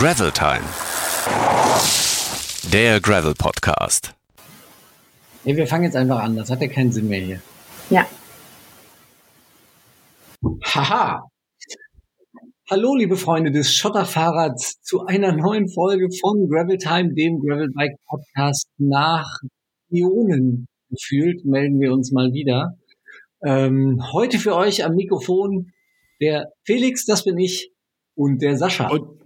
Gravel Time. Der Gravel Podcast. Hey, wir fangen jetzt einfach an. Das hat ja keinen Sinn mehr hier. Ja. Haha. Hallo, liebe Freunde des Schotterfahrrads, zu einer neuen Folge von Gravel Time, dem Gravel Bike Podcast. Nach Ionen gefühlt melden wir uns mal wieder. Ähm, heute für euch am Mikrofon der Felix, das bin ich, und der Sascha. Und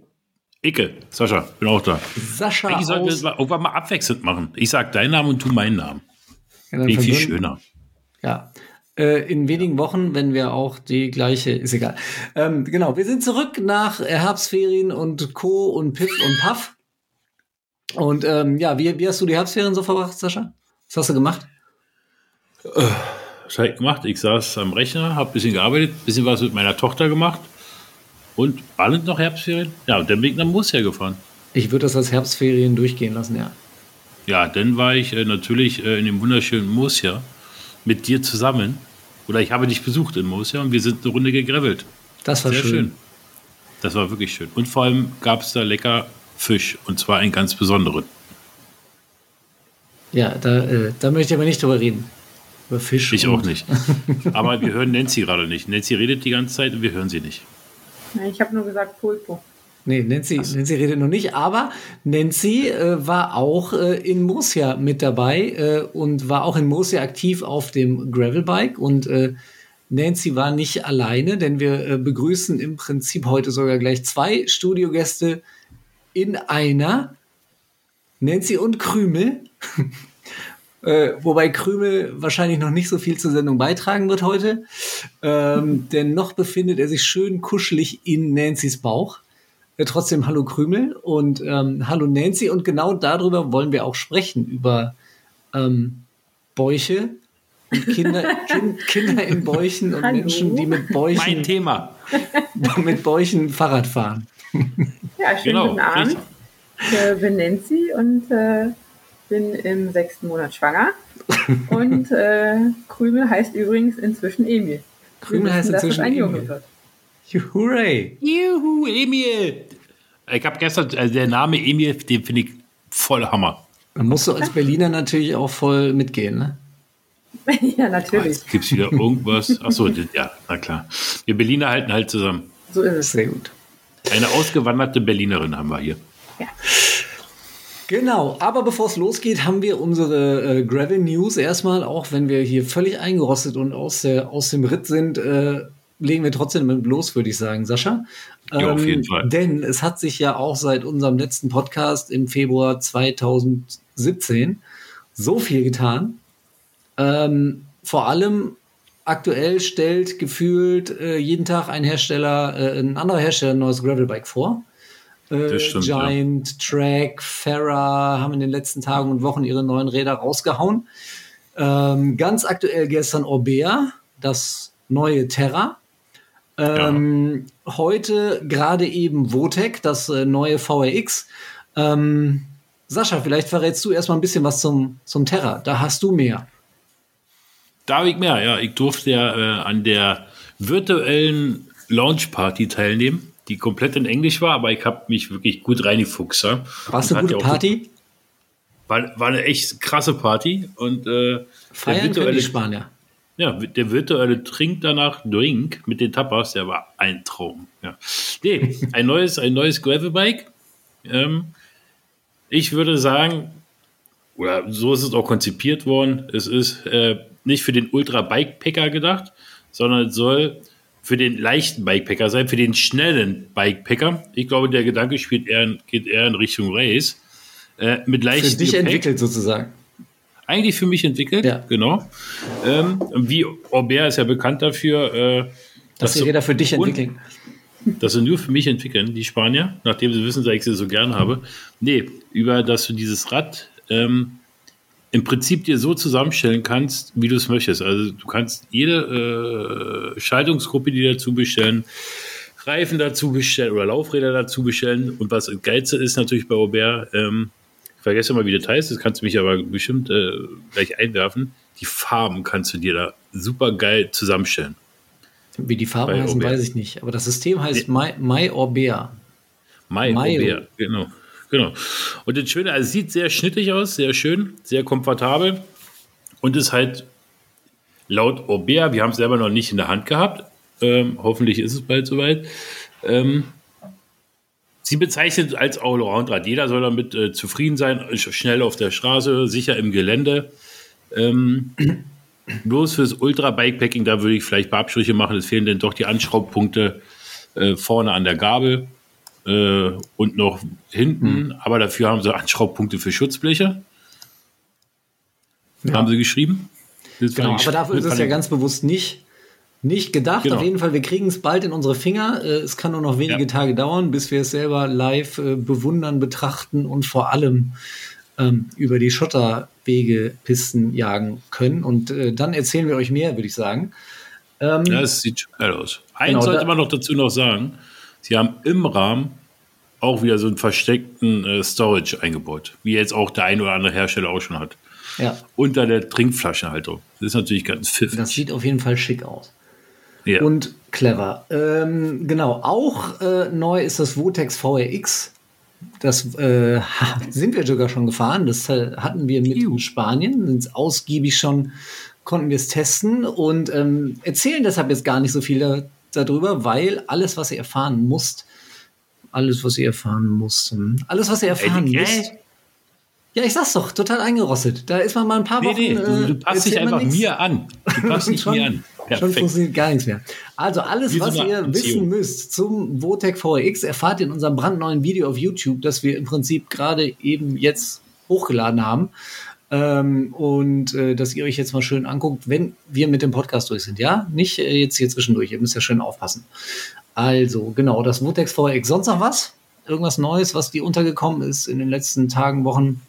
Icke, Sascha, bin auch da. Sascha Eigentlich sollten wir es mal, irgendwann mal abwechselnd machen. Ich sag deinen Namen und du meinen Namen. Ja, viel verwirren- schöner. Ja. Äh, in wenigen Wochen, wenn wir auch die gleiche, ist egal. Ähm, genau, wir sind zurück nach äh, Herbstferien und Co. und Piff und Puff. Und ähm, ja, wie, wie hast du die Herbstferien so verbracht, Sascha? Was hast du gemacht? Was habe ich gemacht? Ich saß am Rechner, habe ein bisschen gearbeitet, ein bisschen was mit meiner Tochter gemacht. Und waren noch Herbstferien? Ja, und dann bin ich nach Murcia gefahren. Ich würde das als Herbstferien durchgehen lassen, ja. Ja, dann war ich äh, natürlich äh, in dem wunderschönen Murcia mit dir zusammen. Oder ich habe dich besucht in Murcia und wir sind eine Runde gegravelt. Das war Sehr schön. schön. Das war wirklich schön. Und vor allem gab es da lecker Fisch. Und zwar einen ganz besonderen. Ja, da, äh, da möchte ich aber nicht drüber reden. Über Fisch. Ich auch nicht. Aber wir hören Nancy gerade nicht. Nancy redet die ganze Zeit und wir hören sie nicht. Ich habe nur gesagt Pulpo. Nee, Nancy, Nancy redet noch nicht, aber Nancy äh, war auch äh, in Murcia mit dabei äh, und war auch in Murcia aktiv auf dem Gravelbike und äh, Nancy war nicht alleine, denn wir äh, begrüßen im Prinzip heute sogar gleich zwei Studiogäste in einer. Nancy und Krümel. Äh, wobei Krümel wahrscheinlich noch nicht so viel zur Sendung beitragen wird heute. Ähm, denn noch befindet er sich schön kuschelig in Nancy's Bauch. Äh, trotzdem hallo Krümel und ähm, hallo Nancy. Und genau darüber wollen wir auch sprechen, über ähm, Bäuche und Kinder, kind, Kinder in Bäuchen und Hallo. Menschen, die mit Mein Bäuchen, Thema. mit Bäuchen Fahrrad fahren. Ja, schönen Genau, guten Abend. Ich bin Nancy und äh, bin im sechsten Monat schwanger. und äh, Krümel heißt übrigens inzwischen Emil. Krümel heißt inzwischen ein Junge Emil. wird. Hooray! Juhu, Emil. Ich habe gestern, also der Name Emil, den finde ich voll Hammer. Da musst du als Berliner natürlich auch voll mitgehen, ne? ja, natürlich. Jetzt gibt es wieder irgendwas. Achso, ja, na klar. Wir Berliner halten halt zusammen. So ist es. Sehr gut. Eine ausgewanderte Berlinerin haben wir hier. Genau, aber bevor es losgeht, haben wir unsere äh, Gravel News erstmal, auch wenn wir hier völlig eingerostet und aus, der, aus dem Ritt sind, äh, legen wir trotzdem mit los, würde ich sagen, Sascha. Ähm, Ja, auf jeden Fall. Denn es hat sich ja auch seit unserem letzten Podcast im Februar 2017 so viel getan. Ähm, vor allem aktuell stellt gefühlt äh, jeden Tag ein Hersteller, äh, ein anderer Hersteller ein neues Gravelbike vor. Äh, stimmt, ja. Giant, Track, Farah haben in den letzten Tagen und Wochen ihre neuen Räder rausgehauen. Ähm, ganz aktuell gestern Orbea, das neue Terra. Ähm, Heute gerade eben Votec, das äh, neue VRX. Ähm, Sascha, vielleicht verrätst du erstmal ein bisschen was zum, zum Terra. Da hast du mehr. Da habe ich mehr, ja. Ich durfte ja äh, an der virtuellen Launch-Party teilnehmen, die komplett in Englisch war, aber ich habe mich wirklich gut reingefuchst. Ja. Warst du eine gute Party? War, war eine echt krasse Party und äh, der Feiern können die virtuelle, Spanier. ja, der virtuelle Trink danach, Drink mit den Tapas, der war ein Traum. Ja. Nee, ein neues, ein neues Gravelbike. Ähm, ich würde sagen, oder so ist es auch konzipiert worden, es ist äh, nicht für den Ultra-Bikepacker gedacht, sondern es soll für den leichten Bikepacker sein, für den schnellen Bikepacker. Ich glaube, der Gedanke spielt eher, geht eher in Richtung Race. Äh, mit Für leichtem dich Gepäck. entwickelt sozusagen. Eigentlich für mich entwickelt, Ja. genau. Ähm, wie Aubert ist ja bekannt dafür, äh, Dass die sie- Räder für dich entwickeln. dass sie nur für mich entwickeln, die Spanier, nachdem sie wissen, dass ich sie so gern habe. Nee, über dass du dieses Rad ähm, im Prinzip dir so zusammenstellen kannst, wie du es möchtest. Also du kannst jede äh, Schaltungsgruppe, die dazu bestellen, Reifen dazu bestellen oder Laufräder dazu bestellen. Und was Geilste ist natürlich bei Aubert, ähm, ich vergesse mal, wie das heißt, das kannst du mich aber bestimmt äh, gleich einwerfen. Die Farben kannst du dir da super geil zusammenstellen. Wie die Farben heißen, Aubert. weiß ich nicht. Aber das System heißt My, My Orbea. Mai Mayo. Aubert, genau. Genau. Und das Schöne, also es sieht sehr schnittig aus, sehr schön, sehr komfortabel und ist halt laut Aubert, wir haben es selber noch nicht in der Hand gehabt, ähm, hoffentlich ist es bald soweit, ähm, sie bezeichnet als Allround-Rad. Jeder soll damit äh, zufrieden sein, schnell auf der Straße, sicher im Gelände. Ähm, bloß fürs Ultra-Bikepacking, da würde ich vielleicht ein paar Abstriche machen, es fehlen denn doch die Anschraubpunkte äh, vorne an der Gabel äh, und noch hinten, aber dafür haben sie Anschraubpunkte für Schutzbleche. Ja. Haben sie geschrieben. Das Genau, aber dafür ist es ja ganz bewusst nicht, nicht gedacht. Genau. Auf jeden Fall, wir kriegen es bald in unsere Finger. Äh, Es kann nur noch wenige Ja. Tage dauern, bis wir es selber live äh, bewundern, betrachten und vor allem ähm, über die Schotterwege, Pisten jagen können. Und äh, dann erzählen wir euch mehr, würde ich sagen. Ähm, Ja, es sieht schon geil aus. Eins Genau, sollte man noch dazu noch sagen. Sie haben im Rahmen auch wieder so einen versteckten äh, Storage eingebaut, wie jetzt auch der ein oder andere Hersteller auch schon hat. ja, Unter der Trinkflaschenhaltung. Das ist natürlich ganz pfiffig. das sieht auf jeden Fall schick aus. ja. Und clever. Ähm, genau, auch äh, neu ist das Votex VRX. Das äh, sind wir sogar schon gefahren. Das äh, hatten wir mit in Spanien. Sind ausgiebig schon, konnten wir es testen und ähm, erzählen deshalb jetzt gar nicht so viel darüber, weil alles, was ihr erfahren musst, alles, was ihr erfahren musst, hm, alles, was ihr erfahren Ey, müsst. Ja, ich sag's doch, total eingerostet. Da ist man mal ein paar nee, Wochen. nee, du, du äh, passt dich einfach mir an. Du passt dich schon, mir an. Schon Perfekt. funktioniert gar nichts mehr. Also alles, Wie was ihr Anziehung. wissen müsst zum Votec VRX, erfahrt ihr in unserem brandneuen Video auf YouTube, das wir im Prinzip gerade eben jetzt hochgeladen haben. Ähm, und äh, dass ihr euch jetzt mal schön anguckt, wenn wir mit dem Podcast durch sind. Ja, nicht äh, jetzt hier zwischendurch. Ihr müsst ja schön aufpassen. Also, genau, das Votex VRX. Sonst noch was? Irgendwas Neues, was dir untergekommen ist in den letzten Tagen, Wochen?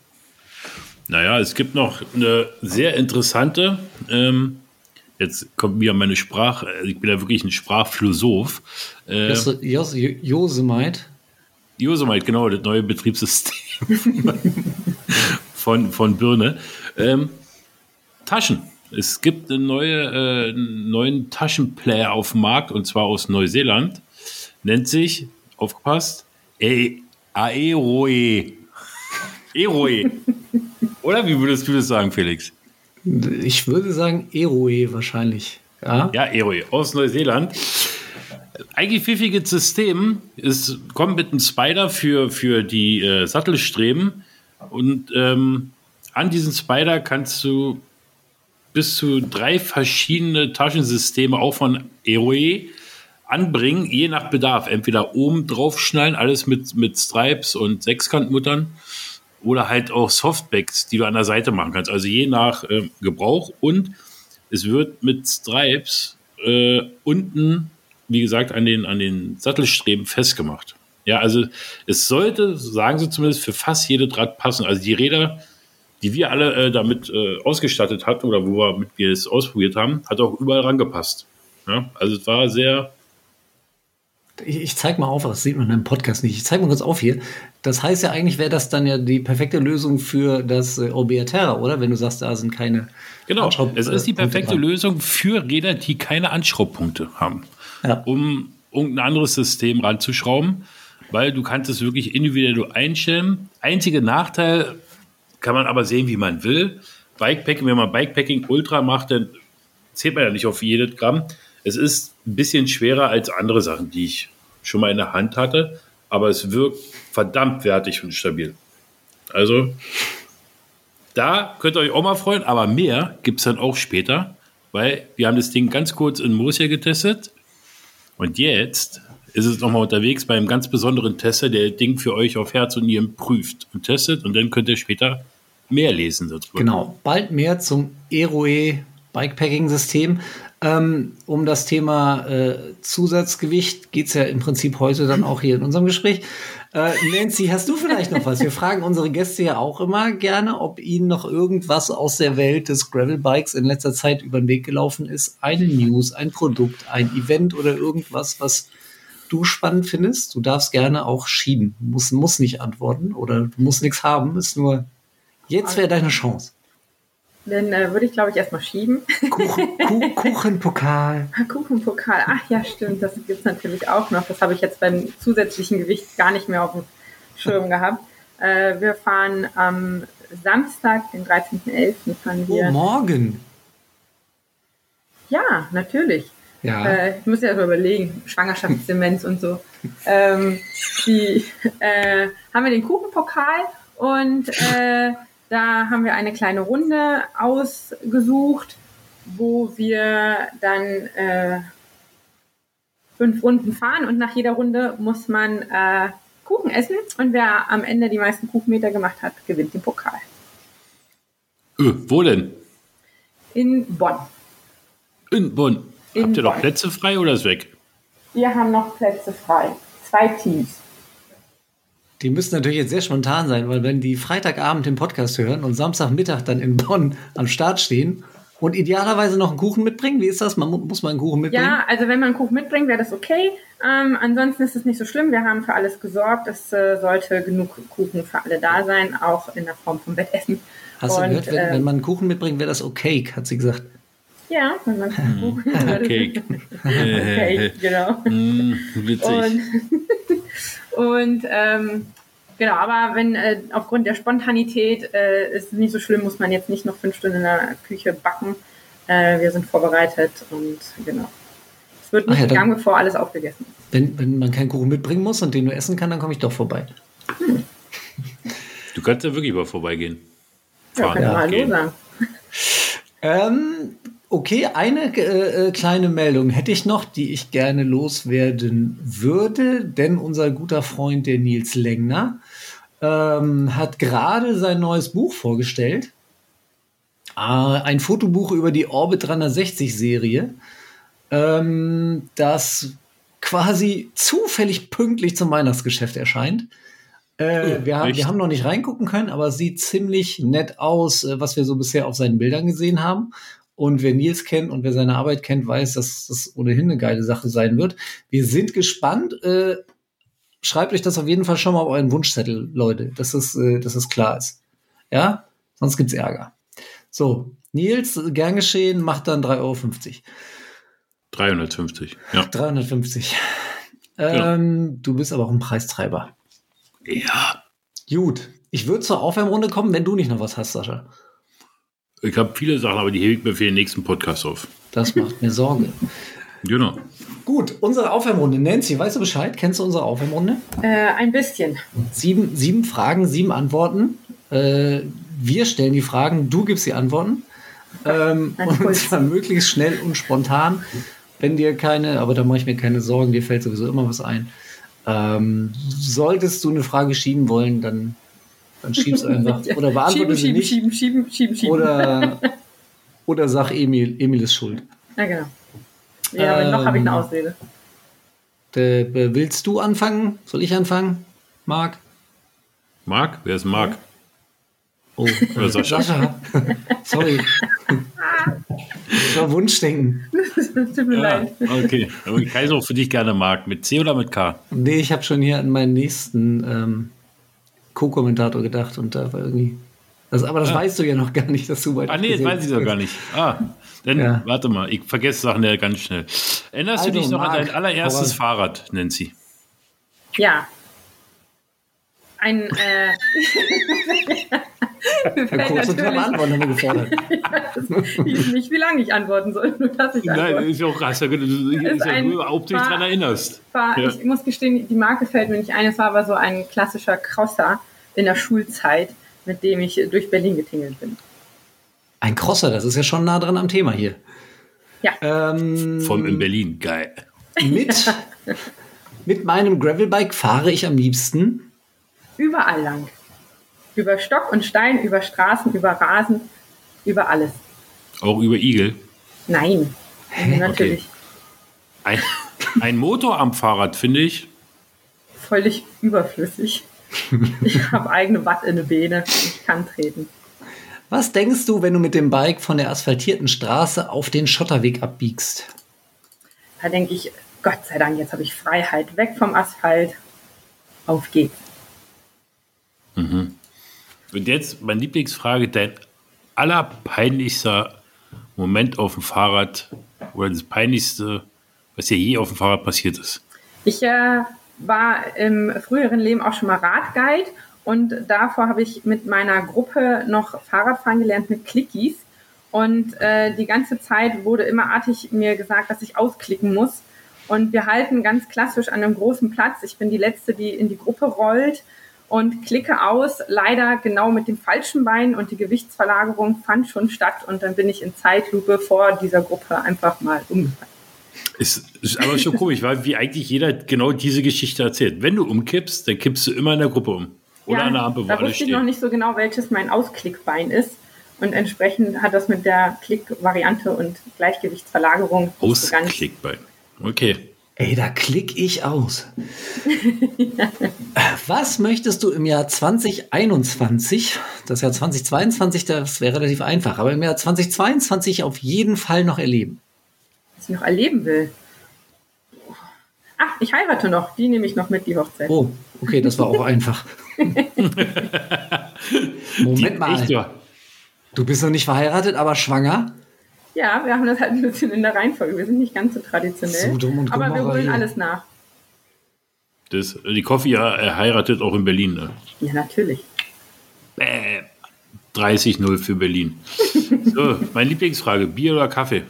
Naja, es gibt noch eine sehr interessante, ähm, jetzt kommt mir meine Sprache, ich bin ja wirklich ein Sprachphilosoph. Äh, Jos Jos Josemite. Yosemite, genau, das neue Betriebssystem von, von Birne. Ähm, Taschen. Es gibt eine neue, äh, einen neuen Taschenplayer auf dem Markt und zwar aus Neuseeland. Nennt sich, aufgepasst, E- Aeroe. Eroe. Oder wie würdest du das sagen, Felix? Ich würde sagen Eroe wahrscheinlich. Ja. Ja, Eroe aus Neuseeland. Eigentlich pfiffiges System. Es kommt mit einem Spider für, für die äh, Sattelstreben. Und ähm, an diesem Spider kannst du bis zu drei verschiedene Taschensysteme auch von Eroe anbringen, je nach Bedarf. Entweder oben drauf schnallen, alles mit, mit Stripes und Sechskantmuttern. Oder halt auch Softbacks, die du an der Seite machen kannst. Also je nach ähm, Gebrauch. Und es wird mit Stripes äh, unten, wie gesagt, an den, an den Sattelstreben festgemacht. Ja, also es sollte, sagen sie zumindest, für fast jede Draht passen. Also die Räder, die wir alle äh, damit äh, ausgestattet hatten oder wo wir, mit wir es ausprobiert haben, hat auch überall rangepasst. Ja, also es war sehr, Ich, ich zeig mal auf, das sieht man im Podcast nicht. Ich zeig mal kurz auf hier. Das heißt ja eigentlich wäre das dann ja die perfekte Lösung für das äh, Orbea Terra, oder? Wenn du sagst, da sind keine genau, es ist die äh, perfekte. Lösung für Räder, die keine Anschraubpunkte haben. Ja. um irgendein anderes System ranzuschrauben, weil du kannst es wirklich individuell einstellen. Einziger Nachteil kann man aber sehen, wie man will. Bikepacking, wenn man Bikepacking Ultra macht, dann zählt man ja nicht auf jedes Gramm. Es ist ein bisschen schwerer als andere Sachen, die ich schon mal in der Hand hatte, aber es wirkt verdammt wertig und stabil. Also da könnt ihr euch auch mal freuen, aber mehr gibt es dann auch später, weil wir haben das Ding ganz kurz in Mosia getestet und jetzt ist es nochmal unterwegs bei einem ganz besonderen Tester, der das Ding für euch auf Herz und Nieren prüft und testet und dann könnt ihr später mehr lesen darüber. Genau, bald mehr zum Eroe Bikepacking-System. Ähm, um das Thema äh, Zusatzgewicht geht es ja im Prinzip heute dann auch hier in unserem Gespräch. Äh, Nancy, hast du vielleicht noch was? Wir fragen unsere Gäste ja auch immer gerne, ob ihnen noch irgendwas aus der Welt des Gravelbikes in letzter Zeit über den Weg gelaufen ist. Eine News, ein Produkt, ein Event oder irgendwas, was du spannend findest. Du darfst gerne auch schieben. Muss, muss nicht antworten oder du musst nichts haben. Ist nur, jetzt wäre deine Chance. Den äh, würde ich, glaube ich, erstmal schieben. Kuchen, Kuh, Kuchenpokal. Kuchenpokal, ach ja, stimmt, das gibt es natürlich auch noch. Das habe ich jetzt beim zusätzlichen Gewicht gar nicht mehr auf dem Schirm gehabt. Äh, wir fahren am Samstag, den 13.11. fahren wir. Oh, morgen. Ja, natürlich. Ja. Äh, ich muss ja mal überlegen, Schwangerschaftsdemenz und so. Ähm, die äh, haben wir den Kuchenpokal und äh, da haben wir eine kleine Runde ausgesucht, wo wir dann äh, fünf Runden fahren und nach jeder Runde muss man äh, Kuchen essen und wer am Ende die meisten Kuchenmeter gemacht hat, gewinnt den Pokal. Öh, wo denn? In Bonn. In Bonn. In Habt ihr noch. Plätze frei oder ist weg? Wir haben noch Plätze frei. Zwei Teams. Die müssen natürlich jetzt sehr spontan sein, weil wenn die Freitagabend den Podcast hören und Samstagmittag dann in Bonn am Start stehen und idealerweise noch einen Kuchen mitbringen, wie ist das? Man mu- muss man einen Kuchen mitbringen? Ja, also wenn man einen Kuchen mitbringt, wäre das okay. Ähm, ansonsten ist es nicht so schlimm. Wir haben für alles gesorgt. Es äh, sollte genug Kuchen für alle da sein, auch in der Form von Wettessen. Hast du Und, gehört, wenn, ähm, wenn man einen Kuchen mitbringt, wäre das okay, hat sie gesagt. Ja, wenn man Kuchen Okay. okay, genau. Hm, witzig. Und, und ähm, genau, aber wenn äh, aufgrund der Spontanität äh, ist es nicht so schlimm, muss man jetzt nicht noch fünf Stunden in der Küche backen. Äh, wir sind vorbereitet und genau. Es wird Ach nicht ja, dann- gegangen, bevor alles aufgegessen ist. Wenn, wenn man keinen Kuchen mitbringen muss und den nur essen kann, dann komme ich doch vorbei. Du kannst ja wirklich mal vorbeigehen. Ja, Fahren, können wir mal Hallo gehen. sagen. Ähm, okay, eine äh, äh, kleine Meldung hätte ich noch, die ich gerne loswerden würde, denn unser guter Freund, der Nils Lengner, ähm, hat gerade sein neues Buch vorgestellt. Äh, ein Fotobuch über die Orbit 360 Serie, ähm, das quasi zufällig pünktlich zum Weihnachtsgeschäft erscheint. Äh, Oh, wir, haben, wir haben noch nicht reingucken können, aber es sieht ziemlich nett aus, äh, was wir so bisher auf seinen Bildern gesehen haben. Und wer Nils kennt und wer seine Arbeit kennt, weiß, dass das ohnehin eine geile Sache sein wird. Wir sind gespannt. Äh, schreibt euch das auf jeden Fall schon mal auf euren Wunschzettel, Leute, dass es, äh, dass es klar ist. Ja, sonst gibt's Ärger. So, Nils, gern geschehen, macht dann 3,50 Euro. 350. Ja. 350. Ähm, du bist aber auch ein Preistreiber. ja. Gut, ich würde zur Aufwärmrunde kommen, wenn du nicht noch was hast, Sascha. Ich habe viele Sachen, aber die hebe ich mir für den nächsten Podcast auf. Das macht mir Sorge. Genau. Gut, unsere Aufwärmrunde. Nancy, weißt du Bescheid? Kennst du unsere Aufwärmrunde? Äh, ein bisschen. Sieben, sieben Fragen, sieben Antworten. Äh, wir stellen die Fragen, du gibst die Antworten. Ähm, Ein und zwar möglichst schnell und spontan. Wenn dir keine, aber da mache ich mir keine Sorgen, dir fällt sowieso immer was ein. Ähm, solltest du eine Frage schieben wollen, dann, dann schieb's einfach. Oder beantworte Schieben, sie schieben, nicht. schieben, schieben, schieben, schieben. Oder, oder sag Emil, Emil ist schuld. Ja, genau. Ja, aber noch habe ich eine Ähm, Ausrede. Äh, willst du anfangen? Soll ich anfangen? Marc? Marc? Wer ist Marc? Oh, Oder Sascha? Sascha. Sorry. Das war Wunschdenken. Tut mir Ja, leid. okay. Aber ich heiße auch für dich gerne Marc. Mit C oder mit K? Nee, ich habe schon hier an meinen nächsten ähm, Co-Kommentator gedacht und da war irgendwie. Also, aber das Ah. weißt du ja noch gar nicht, dass du bei Ah, nee, das weiß ich doch gar nicht. Ah, dann Ja. warte mal. Ich vergesse Sachen ja ganz schnell. Erinnerst Also, du dich noch an Marc, dein allererstes Fahrrad, Nancy? Ja. Ein, äh, kurz Antworten haben wir gefordert. ich nicht, wie lange ich antworten soll, nur dass ich Nein, antworte. ist ja auch krass, du dich Ist ist ja überhaupt nicht Fahr- dran erinnerst. War, Ja. Ich muss gestehen, die Marke fällt mir nicht ein. Es war aber so ein klassischer Crosser in der Schulzeit, mit dem ich durch Berlin getingelt bin. Ein Crosser, das ist ja schon nah dran am Thema hier. Ja. Ähm, Vom in Berlin. Geil. mit, mit meinem Gravelbike fahre ich am liebsten. Überall lang. Über Stock und Stein, über Straßen, über Rasen, über alles. Auch über Igel. Nein. Natürlich. Ein, ein Motor am Fahrrad, finde ich. Völlig überflüssig. Ich habe eigene Watt in den Beine. Ich kann treten. Was denkst du, wenn du mit dem Bike von der asphaltierten Straße auf den Schotterweg abbiegst? Da denke ich, Gott sei Dank, jetzt habe ich Freiheit. Weg vom Asphalt. Auf geht's. Und jetzt meine Lieblingsfrage: Dein allerpeinlichster Moment auf dem Fahrrad oder das peinlichste, was dir je auf dem Fahrrad passiert ist? Ich äh, war im früheren Leben auch schon mal Radguide und davor habe ich mit meiner Gruppe noch Fahrradfahren gelernt mit Clickies. Und äh, die ganze Zeit wurde immer artig mir gesagt, dass ich ausklicken muss. Und wir halten ganz klassisch an einem großen Platz. Ich bin die Letzte, die in die Gruppe rollt und klicke aus, leider genau mit dem falschen Bein und die Gewichtsverlagerung fand schon statt und dann bin ich in Zeitlupe vor dieser Gruppe einfach mal umgefallen. Ist, ist aber schon komisch, weil wie eigentlich jeder genau diese Geschichte erzählt. Wenn du umkippst, dann kippst du immer in der Gruppe um. Oder ja, an der Ampel, wo Da wusste ich noch nicht so genau, welches mein Ausklickbein ist. Und entsprechend hat das mit der Klickvariante und Gleichgewichtsverlagerung. Ausklickbein. Okay. Ey, da klick ich aus. Was möchtest du im Jahr 2021, das Jahr 2022, das wäre relativ einfach, aber im Jahr 2022 auf jeden Fall noch erleben? Was ich noch erleben will. Ach, ich heirate noch. Die nehme ich noch mit, die Hochzeit. Oh, okay, das war auch einfach. Moment mal, Echt, ja. du bist noch nicht verheiratet, aber schwanger? Ja, wir haben das halt ein bisschen in der Reihenfolge. Wir sind nicht ganz so traditionell. Sodom und aber wir holen alles nach. Das, die Coffee ja, heiratet auch in Berlin. Ne? Ja, natürlich. Bäh. 30-0 für Berlin. So, meine Lieblingsfrage: Bier oder Kaffee?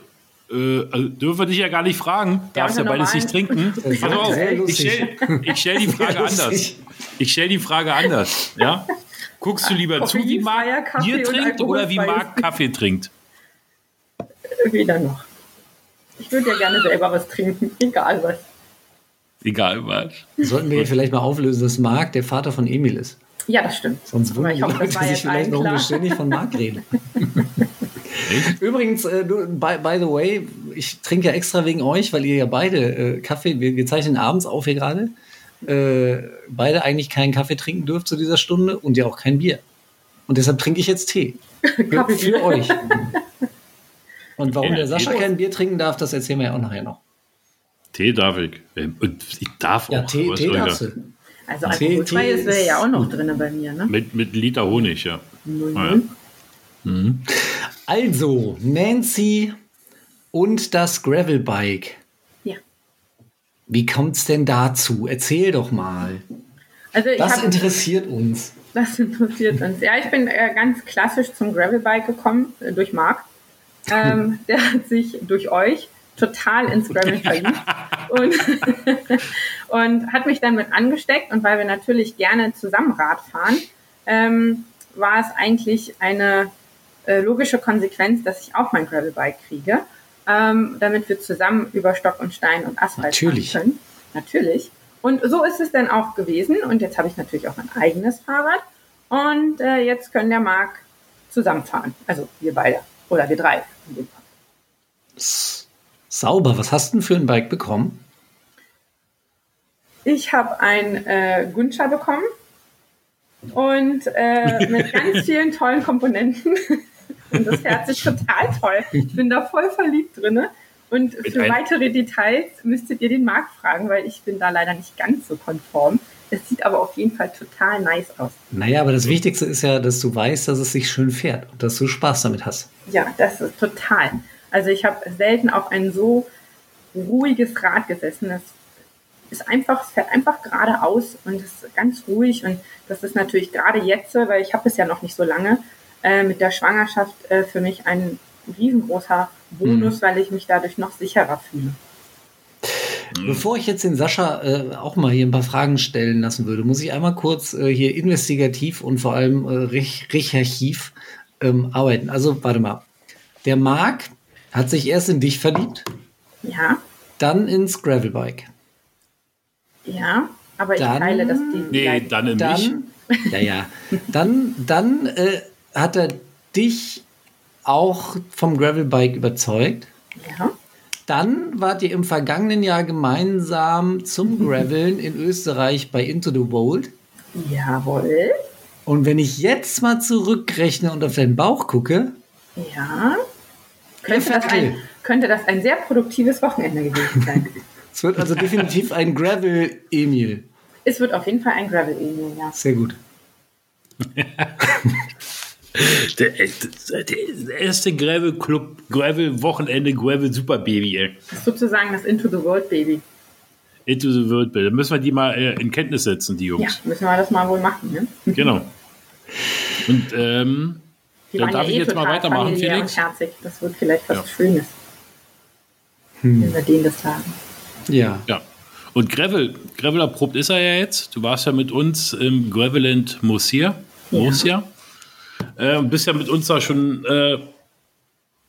Äh, also dürfen wir dich ja gar nicht fragen. Darfst ja beides nicht trinken. Pass auf, ich stelle stell die Frage anders. Ich stelle die Frage anders. Ja? Guckst du lieber zu, wie Marc Kaffee Bier trinkt oder wie Marc Kaffee trinkt? Weder noch. Ich würde ja gerne selber was trinken, egal was. Egal was. Sollten wir vielleicht mal auflösen, dass Marc der Vater von Emil ist. Ja, das stimmt. Sonst ich die hoffe, Leute sich vielleicht, allen warum wir klar. ständig von Marc reden. Übrigens, äh, du, by, by the way, ich trinke ja extra wegen euch, weil ihr ja beide äh, Kaffee, wir, wir zeichnen abends auf hier gerade, äh, beide eigentlich keinen Kaffee trinken dürft zu dieser Stunde und ja auch kein Bier. Und deshalb trinke ich jetzt Tee. Kaffee. für euch. Und warum der Sascha kein Bier trinken darf, das erzählen wir ja auch nachher noch. Tee darf ich. Und ich darf Ja, auch. Tee, Tee darfst da? du. Also Tee- alkoholfreies wäre ja auch noch drin bei mir, ne? Mit, mit Liter Honig, ja. Ah, ja. null. Also, Nancy und das Gravelbike. Ja. Wie kommt's denn dazu? Erzähl doch mal. Also ich Das habe interessiert uns. Das interessiert uns. Ja, ich bin äh, ganz klassisch zum Gravelbike gekommen, äh, durch Marc. Ähm, der hat sich durch euch total ins Gravel verliebt und, und hat mich dann mit angesteckt. Und weil wir natürlich gerne zusammen Rad fahren, ähm, war es eigentlich eine äh, logische Konsequenz, dass ich auch mein Gravelbike kriege, ähm, damit wir zusammen über Stock und Stein und Asphalt Natürlich. fahren können. Natürlich. Und so ist es dann auch gewesen. Und jetzt habe ich natürlich auch mein eigenes Fahrrad. Und äh, jetzt können der Marc zusammenfahren. Also wir beide. Oder wir drei. in dem Fall. S- Sauber. Was hast du denn für ein Bike bekommen? Ich habe ein äh, Gunscha bekommen. Und äh, mit ganz vielen tollen Komponenten. Und das fährt sich total toll. Ich bin da voll verliebt drinne. Und für weitere Details müsstet ihr den Marc fragen, weil ich bin da leider nicht ganz so konform. Es sieht aber auf jeden Fall total nice aus. Naja, aber das Wichtigste ist ja, dass du weißt, dass es sich schön fährt und dass du Spaß damit hast. Ja, das ist total. Also ich habe selten auf ein so ruhiges Rad gesessen. Das ist einfach, es fährt einfach geradeaus und es ist ganz ruhig. Und das ist natürlich gerade jetzt, weil ich habe es ja noch nicht so lange, äh, mit der Schwangerschaft äh, für mich ein riesengroßer Bonus, weil ich mich dadurch noch sicherer fühle. Bevor ich jetzt den Sascha äh, auch mal hier ein paar Fragen stellen lassen würde, muss ich einmal kurz äh, hier investigativ und vor allem äh, rech recherchiv ähm, arbeiten. Also, warte mal. Der Marc hat sich erst in dich verliebt, Ja, dann ins Gravelbike. ja, aber ich Dann- teile das die Nee, dann in mich. Dann, ja, ja. Dann, dann äh, hat er dich auch vom Gravelbike überzeugt. Ja, Dann wart ihr im vergangenen Jahr gemeinsam zum Graveln in Österreich bei Into the World. jawohl. Und wenn ich jetzt mal zurückrechne und auf deinen Bauch gucke, Ja. Könnte das, ein, könnte das ein sehr produktives Wochenende gewesen sein. es wird also definitiv ein es wird auf jeden Fall ein Gravel Emil, ja. Sehr gut. Der, der erste Gravel Club, Gravel Wochenende, Gravel Super Baby, ey. Das ist sozusagen das Into the World Baby. Into the World Bill. Da müssen wir die mal äh, in Kenntnis setzen, die Ja, Jungs. müssen wir das mal wohl machen. Ne? Genau. Und ähm, dann darf ja ich eh jetzt mal weitermachen, Felix. Herzig. Das wird vielleicht was Ja. Schönes, wenn wir denen das sagen. Ja. Ja. Und Gravel, Gravel erprobt ist er ja jetzt. Du warst ja mit uns im Graveland Murcia. Murcia. Äh, bist ja mit uns da schon äh,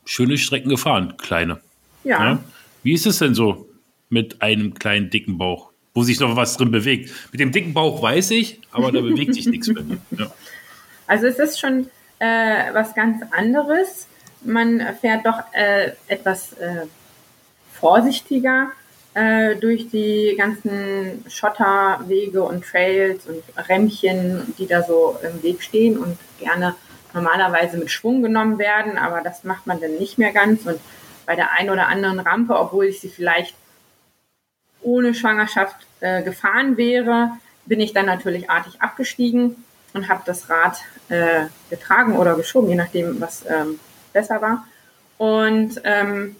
schöne Strecken gefahren, kleine. Ja, Ja? Wie ist es denn so mit einem kleinen dicken Bauch, wo sich noch was drin bewegt? Mit dem dicken Bauch weiß ich, aber da bewegt sich nichts mehr. Ja. also es ist schon äh, was ganz anderes. Man fährt doch äh, etwas äh, vorsichtiger äh, durch die ganzen Schotterwege und Trails und Rämmchen, die da so im Weg stehen und gerne normalerweise mit Schwung genommen werden, aber das macht man dann nicht mehr ganz. Und bei der einen oder anderen Rampe, obwohl ich sie vielleicht ohne Schwangerschaft äh, gefahren wäre, bin ich dann natürlich artig abgestiegen und habe das Rad äh, getragen oder geschoben, je nachdem, was ähm, besser war. Und ähm,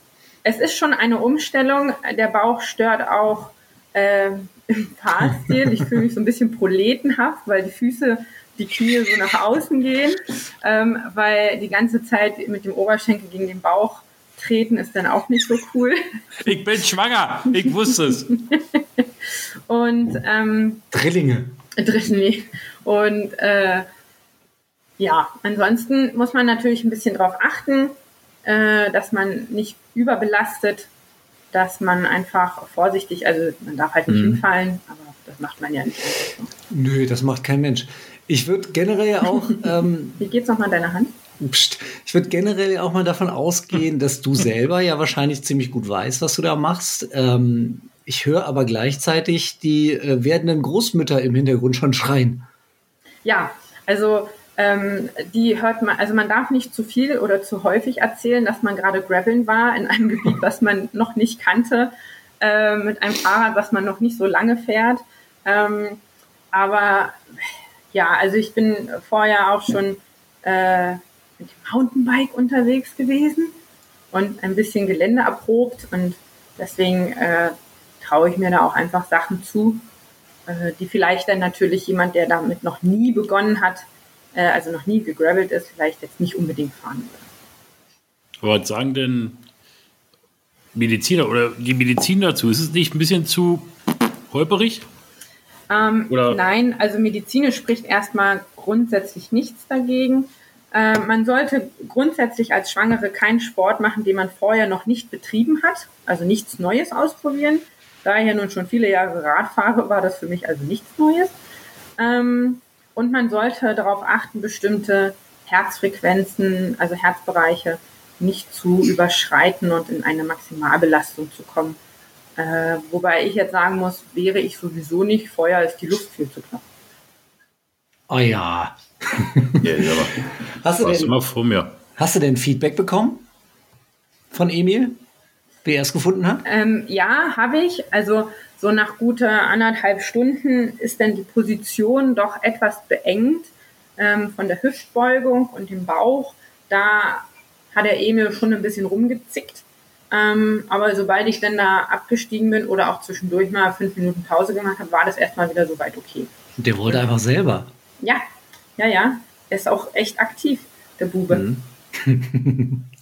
es ist schon eine Umstellung. Der Bauch stört auch äh, im Fahrstil. Ich fühle mich so ein bisschen proletenhaft, weil die Füße, die Knie so nach außen gehen, ähm, weil die ganze Zeit mit dem Oberschenkel gegen den Bauch treten ist dann auch nicht so cool. Ich bin schwanger, ich wusste es. Und ähm, Drillinge. Dritten nee. Und äh, ja, ansonsten muss man natürlich ein bisschen darauf achten, äh, dass man nicht überbelastet, dass man einfach vorsichtig, also man darf halt nicht hinfallen, aber das macht man ja nicht. Nö, das macht kein Mensch. Ich würde generell auch, ähm, Wie geht's nochmal deiner Hand? pst, ich würde generell auch mal davon ausgehen, dass du selber ja wahrscheinlich ziemlich gut weißt, was du da machst. Ähm, ich höre aber gleichzeitig die äh, werdenden Großmütter im Hintergrund schon schreien. Ja, also ähm, die hört man, also man darf nicht zu viel oder zu häufig erzählen, dass man gerade graveln war in einem Gebiet, was man noch nicht kannte, äh, mit einem Fahrrad, was man noch nicht so lange fährt. Ähm, aber ja, also ich bin vorher auch schon äh, mit dem Mountainbike unterwegs gewesen und ein bisschen Gelände erprobt und deswegen äh, traue ich mir da auch einfach Sachen zu, äh, die vielleicht dann natürlich jemand, der damit noch nie begonnen hat, äh, also noch nie gegravelt ist, vielleicht jetzt nicht unbedingt fahren würde. Aber was sagen denn Mediziner oder die Medizin dazu? Ist es nicht ein bisschen zu holperig? Ähm, Nein, also medizinisch spricht erstmal grundsätzlich nichts dagegen. Äh, man sollte grundsätzlich als Schwangere keinen Sport machen, den man vorher noch nicht betrieben hat, also nichts Neues ausprobieren. Da ich ja nun schon viele Jahre Rad fahre, war das für mich also nichts Neues. Ähm, und man sollte darauf achten, bestimmte Herzfrequenzen, also Herzbereiche, nicht zu überschreiten und in eine Maximalbelastung zu kommen. Äh, wobei ich jetzt sagen muss, wäre ich sowieso nicht, Feuer ist die Luft viel zu knapp. Oh ja. Ja, Hast du, denn, mal vor mir. hast du denn Feedback bekommen von Emil, wie er es gefunden hat? Ähm, ja, habe ich. Also so nach gute anderthalb Stunden ist dann die Position doch etwas beengt ähm, von der Hüftbeugung und dem Bauch. Da hat der Emil schon ein bisschen rumgezickt. Ähm, aber sobald ich dann da abgestiegen bin oder auch zwischendurch mal fünf Minuten Pause gemacht habe, war das erstmal wieder soweit okay. Der wollte einfach selber. Ja, ja, ja. Er ist auch echt aktiv, der Bube.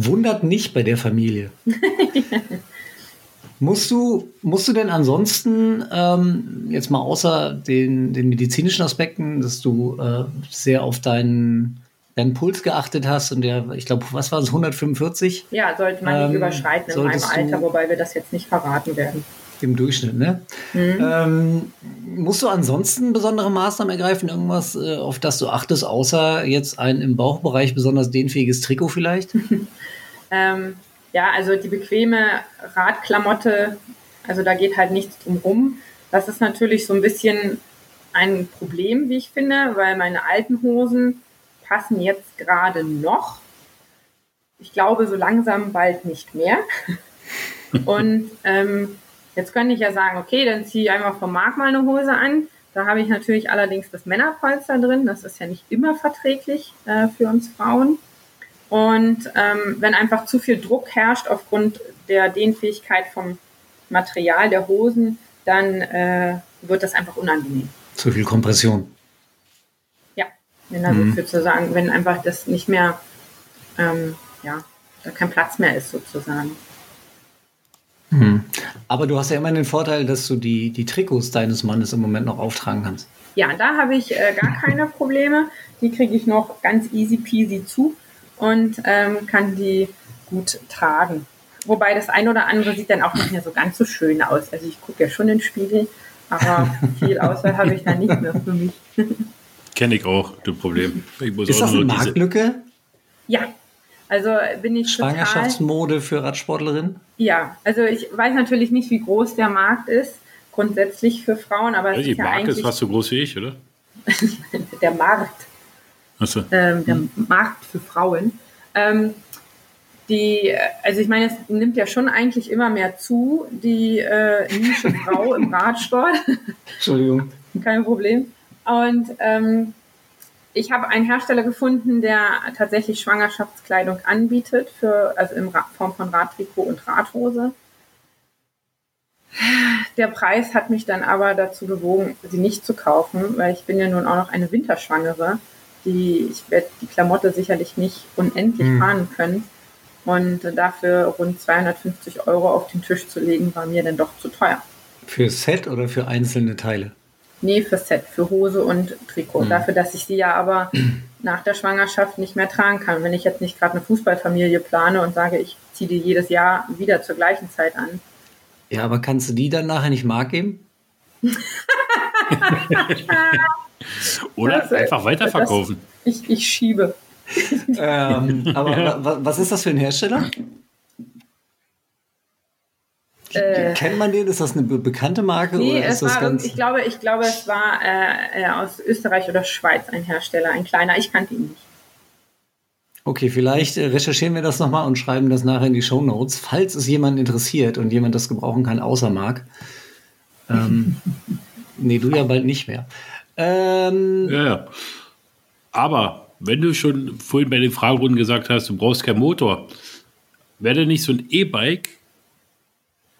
Wundert nicht bei der Familie. musst, du, musst du denn ansonsten, ähm, jetzt mal außer den, den medizinischen Aspekten, dass du äh, sehr auf deinen, deinen Puls geachtet hast und der, ich glaube, was war es, 145 Ja, sollte man nicht Ähm, überschreiten in meinem Alter, wobei wir das jetzt nicht verraten werden. Im Durchschnitt, ne? Ähm, musst du ansonsten besondere Maßnahmen ergreifen, irgendwas, äh, auf das du achtest, außer jetzt ein im Bauchbereich besonders dehnfähiges Trikot vielleicht? Ähm, ja, also die bequeme Radklamotte, also da geht halt nichts drum rum. Das ist natürlich so ein bisschen ein Problem, wie ich finde, weil meine alten Hosen passen jetzt gerade noch. Ich glaube, so langsam bald nicht mehr. Und ähm, jetzt könnte ich ja sagen, okay, dann ziehe ich einfach vom Markt mal eine Hose an. Da habe ich natürlich allerdings das Männerpolster drin. Das ist ja nicht immer verträglich äh, für uns Frauen. Und ähm, wenn einfach zu viel Druck herrscht aufgrund der Dehnfähigkeit vom Material der Hosen, dann äh, wird das einfach unangenehm. Zu viel Kompression. Ja, wenn also mhm. sozusagen, wenn einfach das nicht mehr, ähm, ja, da kein Platz mehr ist sozusagen. Mhm. Aber du hast ja immer den Vorteil, dass du die, die Trikots deines Mannes im Moment noch auftragen kannst. Ja, da habe ich äh, gar keine Probleme. Die kriege ich noch ganz easy peasy zu und ähm, kann die gut tragen. Wobei das eine oder andere sieht dann auch nicht mehr so ganz so schön aus. Also ich gucke ja schon in den Spiegel, aber viel Auswahl habe ich da nicht mehr für mich. Kenne ich auch, das Problem. Ist das eine Marktlücke? Ja, also bin ich Schwangerschaftsmode total, für Radsportlerinnen? Ja, also ich weiß natürlich nicht, wie groß der Markt ist, grundsätzlich für Frauen, aber ja, die ist Markt ist fast so groß wie ich, oder? der Markt. So. Ähm, der hm. Markt für Frauen. Ähm, die, also ich meine, es nimmt ja schon eigentlich immer mehr zu, die äh, Nische Frau im Radsport. Entschuldigung. Kein Problem. Und ähm, ich habe einen Hersteller gefunden, der tatsächlich Schwangerschaftskleidung anbietet, für, also in Form von Radtrikot und Radhose. Der Preis hat mich dann aber dazu bewogen, sie nicht zu kaufen, weil ich bin ja nun auch noch eine Winterschwangere. Die, ich werde die Klamotte sicherlich nicht unendlich hm. fahren können. Und dafür rund 250 Euro auf den Tisch zu legen, war mir dann doch zu teuer. Für Set oder für einzelne Teile? Nee, für Set, für Hose und Trikot. Mhm. Dafür, dass ich sie ja aber nach der Schwangerschaft nicht mehr tragen kann. Wenn ich jetzt nicht gerade eine Fußballfamilie plane und sage, ich ziehe die jedes Jahr wieder zur gleichen Zeit an. Ja, aber kannst du die dann nachher nicht Mark geben? Oder das, einfach weiterverkaufen. Das, ich, ich schiebe. ähm, aber was ist das für ein Hersteller? Äh, Kennt man den? Ist das eine bekannte Marke? Nee, oder ist das war, ganz ich, glaube, ich glaube, es war äh, äh, aus Österreich oder Schweiz ein Hersteller, ein kleiner. Ich kannte ihn nicht. Okay, vielleicht äh, recherchieren wir das nochmal und schreiben das nachher in die Show Notes, falls es jemanden interessiert und jemand das gebrauchen kann, außer Marc. Ähm, nee, du ja bald nicht mehr. Ähm, ja, ja. Aber wenn du schon vorhin bei den Fragerunden gesagt hast, du brauchst keinen Motor, wäre denn nicht so ein E-Bike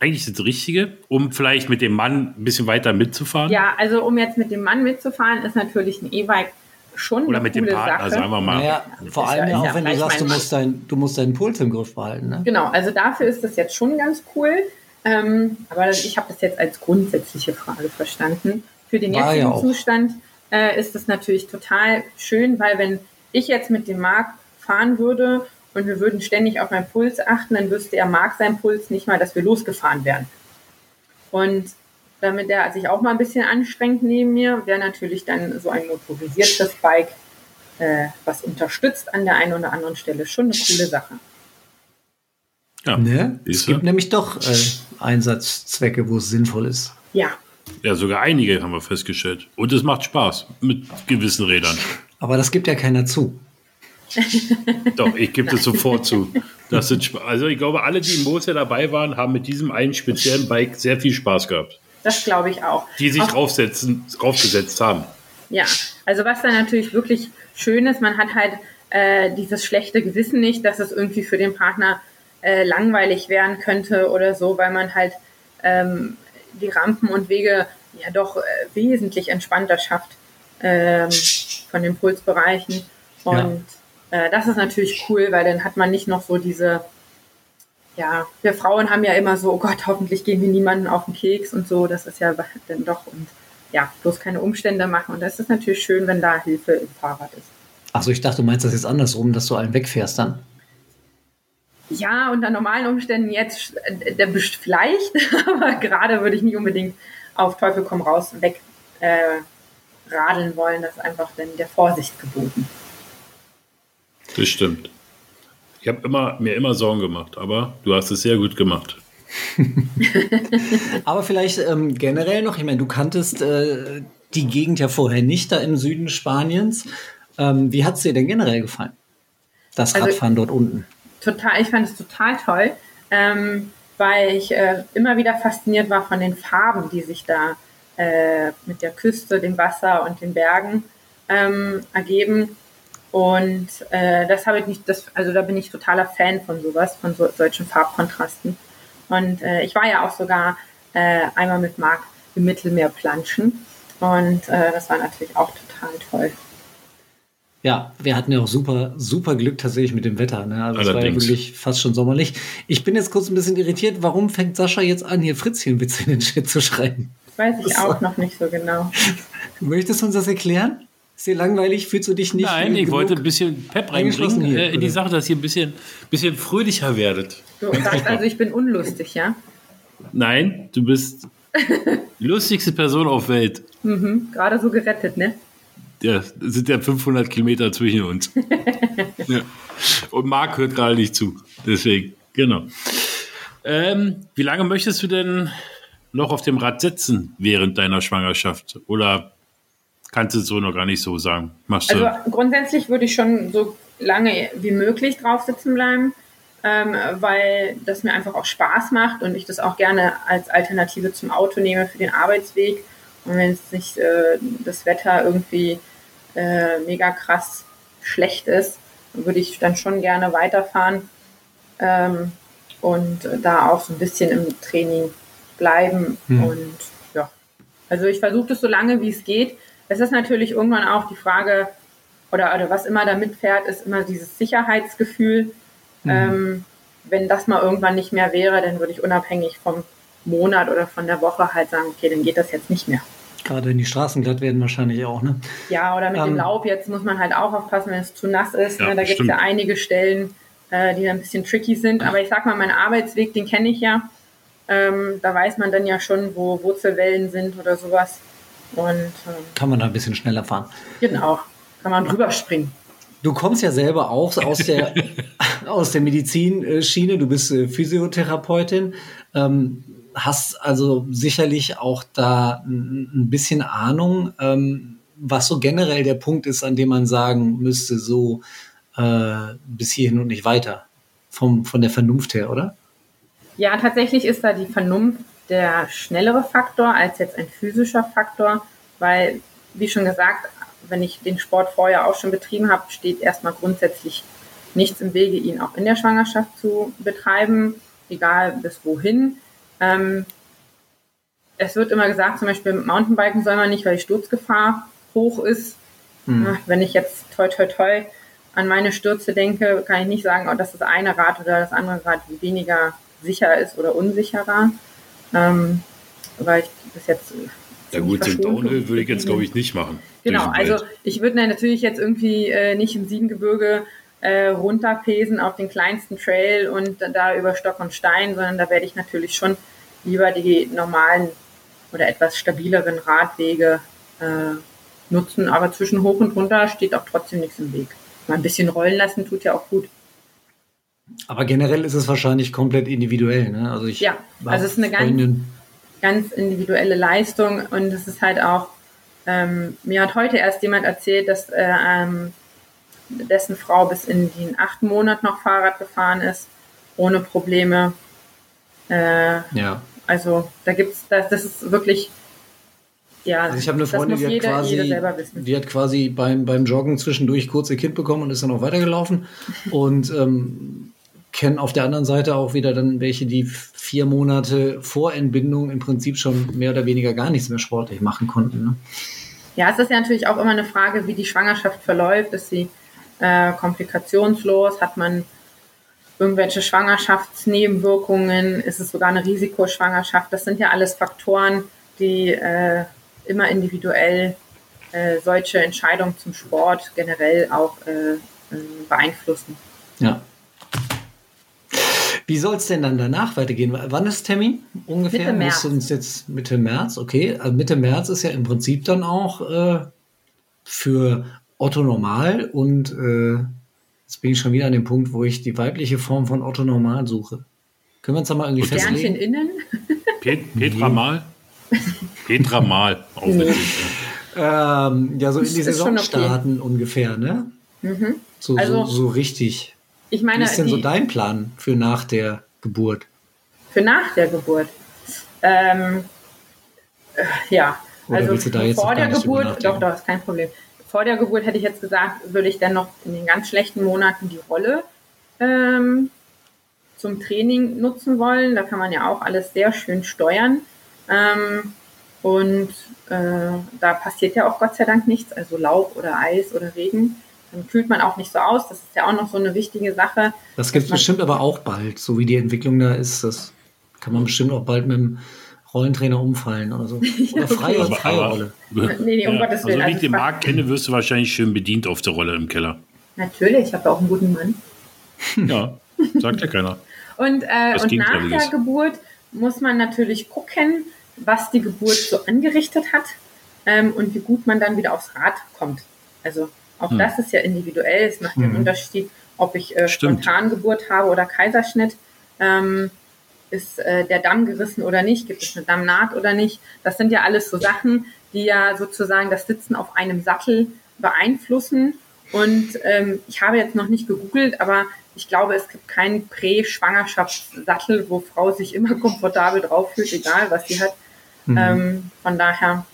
eigentlich das Richtige, um vielleicht mit dem Mann ein bisschen weiter mitzufahren? Ja, also um jetzt mit dem Mann mitzufahren, ist natürlich ein E-Bike schon Oder mit dem Partner, Sache. sagen wir mal. Naja, vor allem ja, auch, wenn du sagst, du musst, dein, du musst deinen Puls im Griff behalten. Ne? Genau, also dafür ist das jetzt schon ganz cool. Ähm, aber ich habe das jetzt als grundsätzliche Frage verstanden. Für den War jetzigen ja Zustand äh, ist das natürlich total schön, weil wenn ich jetzt mit dem Markt fahren würde und wir würden ständig auf meinen Puls achten, dann wüsste er, mag sein Puls nicht mal, dass wir losgefahren wären. Und damit er sich auch mal ein bisschen anstrengt neben mir, wäre natürlich dann so ein motorisiertes Bike, äh, was unterstützt an der einen oder anderen Stelle, schon eine coole Sache. Ja, ne? Es gibt nämlich doch äh, Einsatzzwecke, wo es sinnvoll ist. Ja. Ja, sogar einige haben wir festgestellt. Und es macht Spaß mit gewissen Rädern. Aber das gibt ja keiner zu. Doch, ich gebe das sofort zu. Das sind, also ich glaube, alle, die im Moos dabei waren, haben mit diesem einen speziellen Bike sehr viel Spaß gehabt. Das glaube ich auch. Die sich auch, raufsetzen, raufgesetzt haben. Ja, also was dann natürlich wirklich schön ist, man hat halt äh, dieses schlechte Gewissen nicht, dass es irgendwie für den Partner äh, langweilig werden könnte oder so, weil man halt ähm, die Rampen und Wege ja doch äh, wesentlich entspannter schafft ähm, von den Pulsbereichen. Und ja. Äh, das ist natürlich cool, weil dann hat man nicht noch so diese, ja, wir Frauen haben ja immer so, oh Gott, hoffentlich gehen wir niemanden auf den Keks und so. Das ist ja dann doch und ja, bloß keine Umstände machen. Und das ist natürlich schön, wenn da Hilfe im Fahrrad ist. Achso, ich dachte, du meinst das jetzt andersrum, dass du einen wegfährst dann? Ja, unter normalen Umständen jetzt äh, vielleicht, aber gerade würde ich nicht unbedingt auf Teufel komm raus weg äh, radeln wollen. Das ist einfach dann der Vorsicht geboten. Das stimmt. Ich habe immer, mir immer Sorgen gemacht, aber du hast es sehr gut gemacht. aber vielleicht ähm, generell noch, ich meine, du kanntest äh, die Gegend ja vorher nicht da im Süden Spaniens. Ähm, wie hat es dir denn generell gefallen? Das also, Radfahren dort unten. Total, ich fand es total toll, ähm, weil ich äh, immer wieder fasziniert war von den Farben, die sich da äh, mit der Küste, dem Wasser und den Bergen ähm, ergeben. Und äh, das habe ich nicht, das, also da bin ich totaler Fan von sowas, von so, solchen Farbkontrasten. Und äh, ich war ja auch sogar äh, einmal mit Marc im Mittelmeer planschen. Und äh, das war natürlich auch total toll. Ja, wir hatten ja auch super, super Glück tatsächlich mit dem Wetter. Ne? Also es war ja wirklich fast schon sommerlich. Ich bin jetzt kurz ein bisschen irritiert. Warum fängt Sascha jetzt an, hier Fritzchenwitze in den Chat zu schreiben? Weiß ich auch noch nicht so genau. Möchtest du uns das erklären? Dir langweilig? Fühlst du dich nicht? Nein, ich wollte ein bisschen Pep reinbringen hier, äh, in die Sache, dass ihr ein bisschen, bisschen fröhlicher werdet. Du sagst also, ich bin unlustig, ja? Nein, du bist die lustigste Person auf Welt. Mhm, gerade so gerettet, ne? Ja, es sind ja 500 Kilometer zwischen uns. ja. Und Marc hört gerade nicht zu. Deswegen, genau. Ähm, wie lange möchtest du denn noch auf dem Rad sitzen während deiner Schwangerschaft? Oder kannst du es so noch gar nicht so sagen? Machst also grundsätzlich würde ich schon so lange wie möglich drauf sitzen bleiben, ähm, weil das mir einfach auch Spaß macht und ich das auch gerne als Alternative zum Auto nehme für den Arbeitsweg. Und wenn es nicht äh, das Wetter irgendwie äh, mega krass schlecht ist, würde ich dann schon gerne weiterfahren ähm, und da auch so ein bisschen im Training bleiben. Hm. Und ja, also ich versuche das so lange wie es geht. Es ist natürlich irgendwann auch die Frage, oder, oder was immer da mitfährt, ist immer dieses Sicherheitsgefühl. Mhm. Ähm, wenn das mal irgendwann nicht mehr wäre, dann würde ich unabhängig vom Monat oder von der Woche halt sagen, okay, dann geht das jetzt nicht mehr. Gerade wenn die Straßen glatt werden wahrscheinlich auch, ne? Ja, oder mit ähm, dem Laub, jetzt muss man halt auch aufpassen, wenn es zu nass ist. Ja, ne? Da gibt es ja einige Stellen, äh, die ein bisschen tricky sind. Aber ich sag mal, mein Arbeitsweg, den kenne ich ja. Ähm, da weiß man dann ja schon, wo Wurzelwellen sind oder sowas. Und, ähm, kann man da ein bisschen schneller fahren. Genau, kann man drüber springen. Du kommst ja selber auch aus der, aus der Medizinschiene, du bist äh, Physiotherapeutin, ähm, hast also sicherlich auch da ein bisschen Ahnung, ähm, was so generell der Punkt ist, an dem man sagen müsste, so äh, bis hierhin und nicht weiter, vom, von der Vernunft her, oder? Ja, tatsächlich ist da die Vernunft der schnellere Faktor als jetzt ein physischer Faktor, weil, wie schon gesagt, wenn ich den Sport vorher auch schon betrieben habe, steht erstmal grundsätzlich nichts im Wege, ihn auch in der Schwangerschaft zu betreiben, egal bis wohin. Ähm, es wird immer gesagt, zum Beispiel Mountainbiken soll man nicht, weil die Sturzgefahr hoch ist. Mhm. Wenn ich jetzt toi toi toi an meine Stürze denke, kann ich nicht sagen, dass das eine Rad oder das andere Rad weniger sicher ist oder unsicherer. Ähm, weil ich bis jetzt. Ja gut, den Downhill würde ich jetzt glaube ich nicht machen. Genau, also ich würde natürlich jetzt irgendwie äh, nicht im Siebengebirge äh, runterpesen auf den kleinsten Trail und da über Stock und Stein, sondern da werde ich natürlich schon lieber die normalen oder etwas stabileren Radwege äh, nutzen. Aber zwischen hoch und runter steht auch trotzdem nichts im Weg. Mal ein bisschen rollen lassen tut ja auch gut. Aber generell ist es wahrscheinlich komplett individuell. Ne? Also ich ja, also es ist eine ganz, ganz individuelle Leistung und es ist halt auch, ähm, mir hat heute erst jemand erzählt, dass äh, ähm, dessen Frau bis in den achten Monat noch Fahrrad gefahren ist, ohne Probleme. Äh, ja. Also da gibt's, das, das ist wirklich ja, also ich habe eine Freundin, die hat, jeder, quasi, jeder die hat quasi beim, beim Joggen zwischendurch kurz ihr Kind bekommen und ist dann auch weitergelaufen. und ähm, kennen auf der anderen Seite auch wieder dann welche, die vier Monate vor Entbindung im Prinzip schon mehr oder weniger gar nichts mehr sportlich machen konnten. Ne? Ja, es ist ja natürlich auch immer eine Frage, wie die Schwangerschaft verläuft. Ist sie äh, komplikationslos? Hat man irgendwelche Schwangerschaftsnebenwirkungen? Ist es sogar eine Risikoschwangerschaft? Das sind ja alles Faktoren, die äh, immer individuell äh, solche Entscheidungen zum Sport generell auch äh, äh, beeinflussen. Ja. Wie soll es denn dann danach weitergehen? Wann ist Termin ungefähr? Mitte März. uns jetzt Mitte März, okay. Also Mitte März ist ja im Prinzip dann auch äh, für Otto Normal und äh, jetzt bin ich schon wieder an dem Punkt, wo ich die weibliche Form von Otto Normal suche. Können wir uns da mal irgendwie und festlegen? Sternchen innen? Pet Petra Mal? Petra Mal. Nee. Ähm, ja, so in die Saison starten okay. ungefähr, ne? Mhm. So, also, so, so richtig. Ich meine, Wie ist denn die, so dein Plan für nach der Geburt? Für nach der Geburt? Ähm, äh, ja, Oder also willst du da jetzt vor der Geburt, doch, doch, ist kein Problem. Vor der Geburt hätte ich jetzt gesagt, würde ich dann noch in den ganz schlechten Monaten die Rolle ähm, zum Training nutzen wollen. Da kann man ja auch alles sehr schön steuern. Ähm, und äh, da passiert ja auch Gott sei Dank nichts, also Laub oder Eis oder Regen. Dann kühlt man auch nicht so aus. Das ist ja auch noch so eine wichtige Sache. Das gibt es bestimmt aber auch bald, so wie die Entwicklung da ist. Das kann man bestimmt auch bald mit dem Rollentrainer umfallen oder so. Oder freie, Aber, freie aber, Rolle. Nee, nee, um Gottes Willen. Also, Also ich den Markt kenne, wirst du wahrscheinlich schön bedient auf der Rolle im Keller. Natürlich, ich habe ja auch einen guten Mann. Ja, sagt ja keiner. Und, äh, und nach der Geburt muss man natürlich gucken, was die Geburt so angerichtet hat ähm, und wie gut man dann wieder aufs Rad kommt. Also auch Hm. das ist ja individuell. Es macht ja einen Mhm. Unterschied, ob ich äh. Spontangeburt habe oder Kaiserschnitt. Ähm, ist äh, der Damm gerissen oder nicht? Gibt es eine Dammnaht oder nicht? Das sind ja alles so Sachen, die ja sozusagen das Sitzen auf einem Sattel beeinflussen. Und ähm, ich habe jetzt noch nicht gegoogelt, aber ich glaube, es gibt keinen Prä-Schwangerschaftssattel, wo Frau sich immer komfortabel drauf fühlt, egal was sie hat. Mhm. Ähm, von daher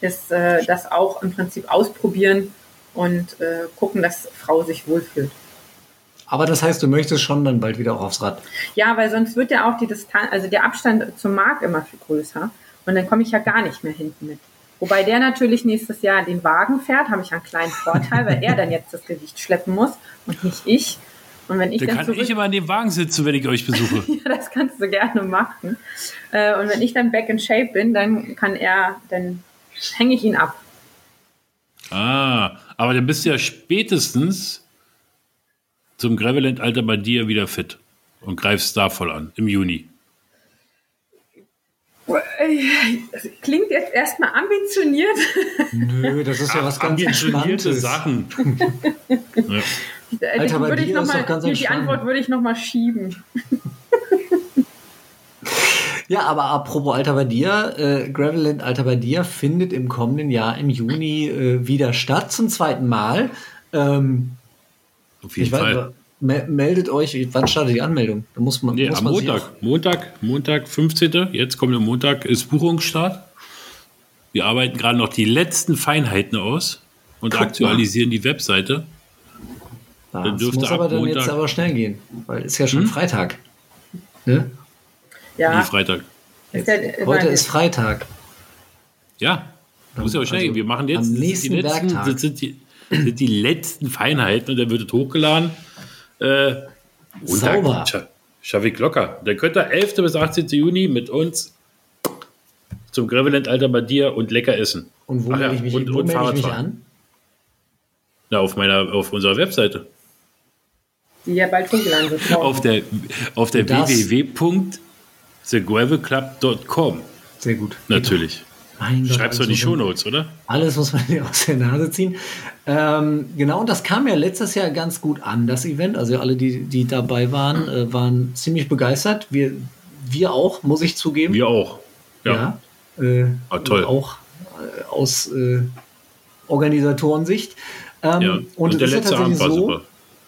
ist äh, das auch im Prinzip ausprobieren und äh, gucken, dass Frau sich wohlfühlt. Aber das heißt, du möchtest schon dann bald wieder auch aufs Rad. Ja, weil sonst wird ja auch die Distanz, also der Abstand zum Markt immer viel größer und dann komme ich ja gar nicht mehr hinten mit. Wobei der natürlich nächstes Jahr den Wagen fährt, habe ich einen kleinen Vorteil, weil er dann jetzt das Gewicht schleppen muss und nicht ich. Und wenn ich Da dann kann zurück, ich immer in dem Wagen sitzen, wenn ich euch besuche. ja, das kannst du gerne machen. Äh, und wenn ich dann back in shape bin, dann kann er, dann hänge ich ihn ab. Ah, aber dann bist du ja spätestens zum Graveland-Alter bei dir wieder fit und greifst da voll an, im Juni. Klingt jetzt erstmal ambitioniert. Nö, das ist ja was ganz ambitionierte Entspanntes. Sachen. ja. Alter, bei würde ich noch ist mal, doch ganz die. Antwort würde ich nochmal schieben. Ja, aber apropos Alter bei dir, äh, Graveland Alter bei dir findet im kommenden Jahr im Juni äh, wieder statt, zum zweiten Mal. Ähm, Auf jeden ich weiß, Fall. me meldet euch, wann startet die Anmeldung? Da muss man, Nee, muss am man Montag. Montag, Montag, 15. Jetzt kommt der Montag, ist Buchungsstart. Wir arbeiten gerade noch die letzten Feinheiten aus und Guck mal. aktualisieren die Webseite. Ja, dann das muss aber ab dann Montag- jetzt aber schnell gehen, weil ist ja schon Hm? Freitag. Ne? Ja, Die Freitag. ist ja, Heute ist Freitag. Ja, muss ja auch schnell Also gehen. Wir machen jetzt am nächsten die letzten, Werktag. sind die, sind die letzten Feinheiten und dann wird es hochgeladen. Äh, Sauber. Scha Schaffe ich locker. Dann könnt ihr 11. bis 18. Juni mit uns zum Graveland Alter bei dir und lecker essen. Und wo melde ich mich, und- und melde ich mich an? Na, auf meiner, auf unserer Webseite. die ja bald hochgeladen wird. Auf der, auf der Das- www.thegravelclub.com. Sehr gut. Natürlich. Mein Gott, Schreibst du in die also so- Shownotes, oder? Alles muss man dir aus der Nase ziehen. Ähm, genau, und das kam ja letztes Jahr ganz gut an, das Event. Also alle, die, die dabei waren, äh, waren ziemlich begeistert. Wir, wir auch, muss ich zugeben. Wir auch. Ja. Ja. Äh, Ah, toll. Auch äh, aus äh, Organisatorensicht. Ähm, ja. Und, Und, der ja letzte Abend war so, super.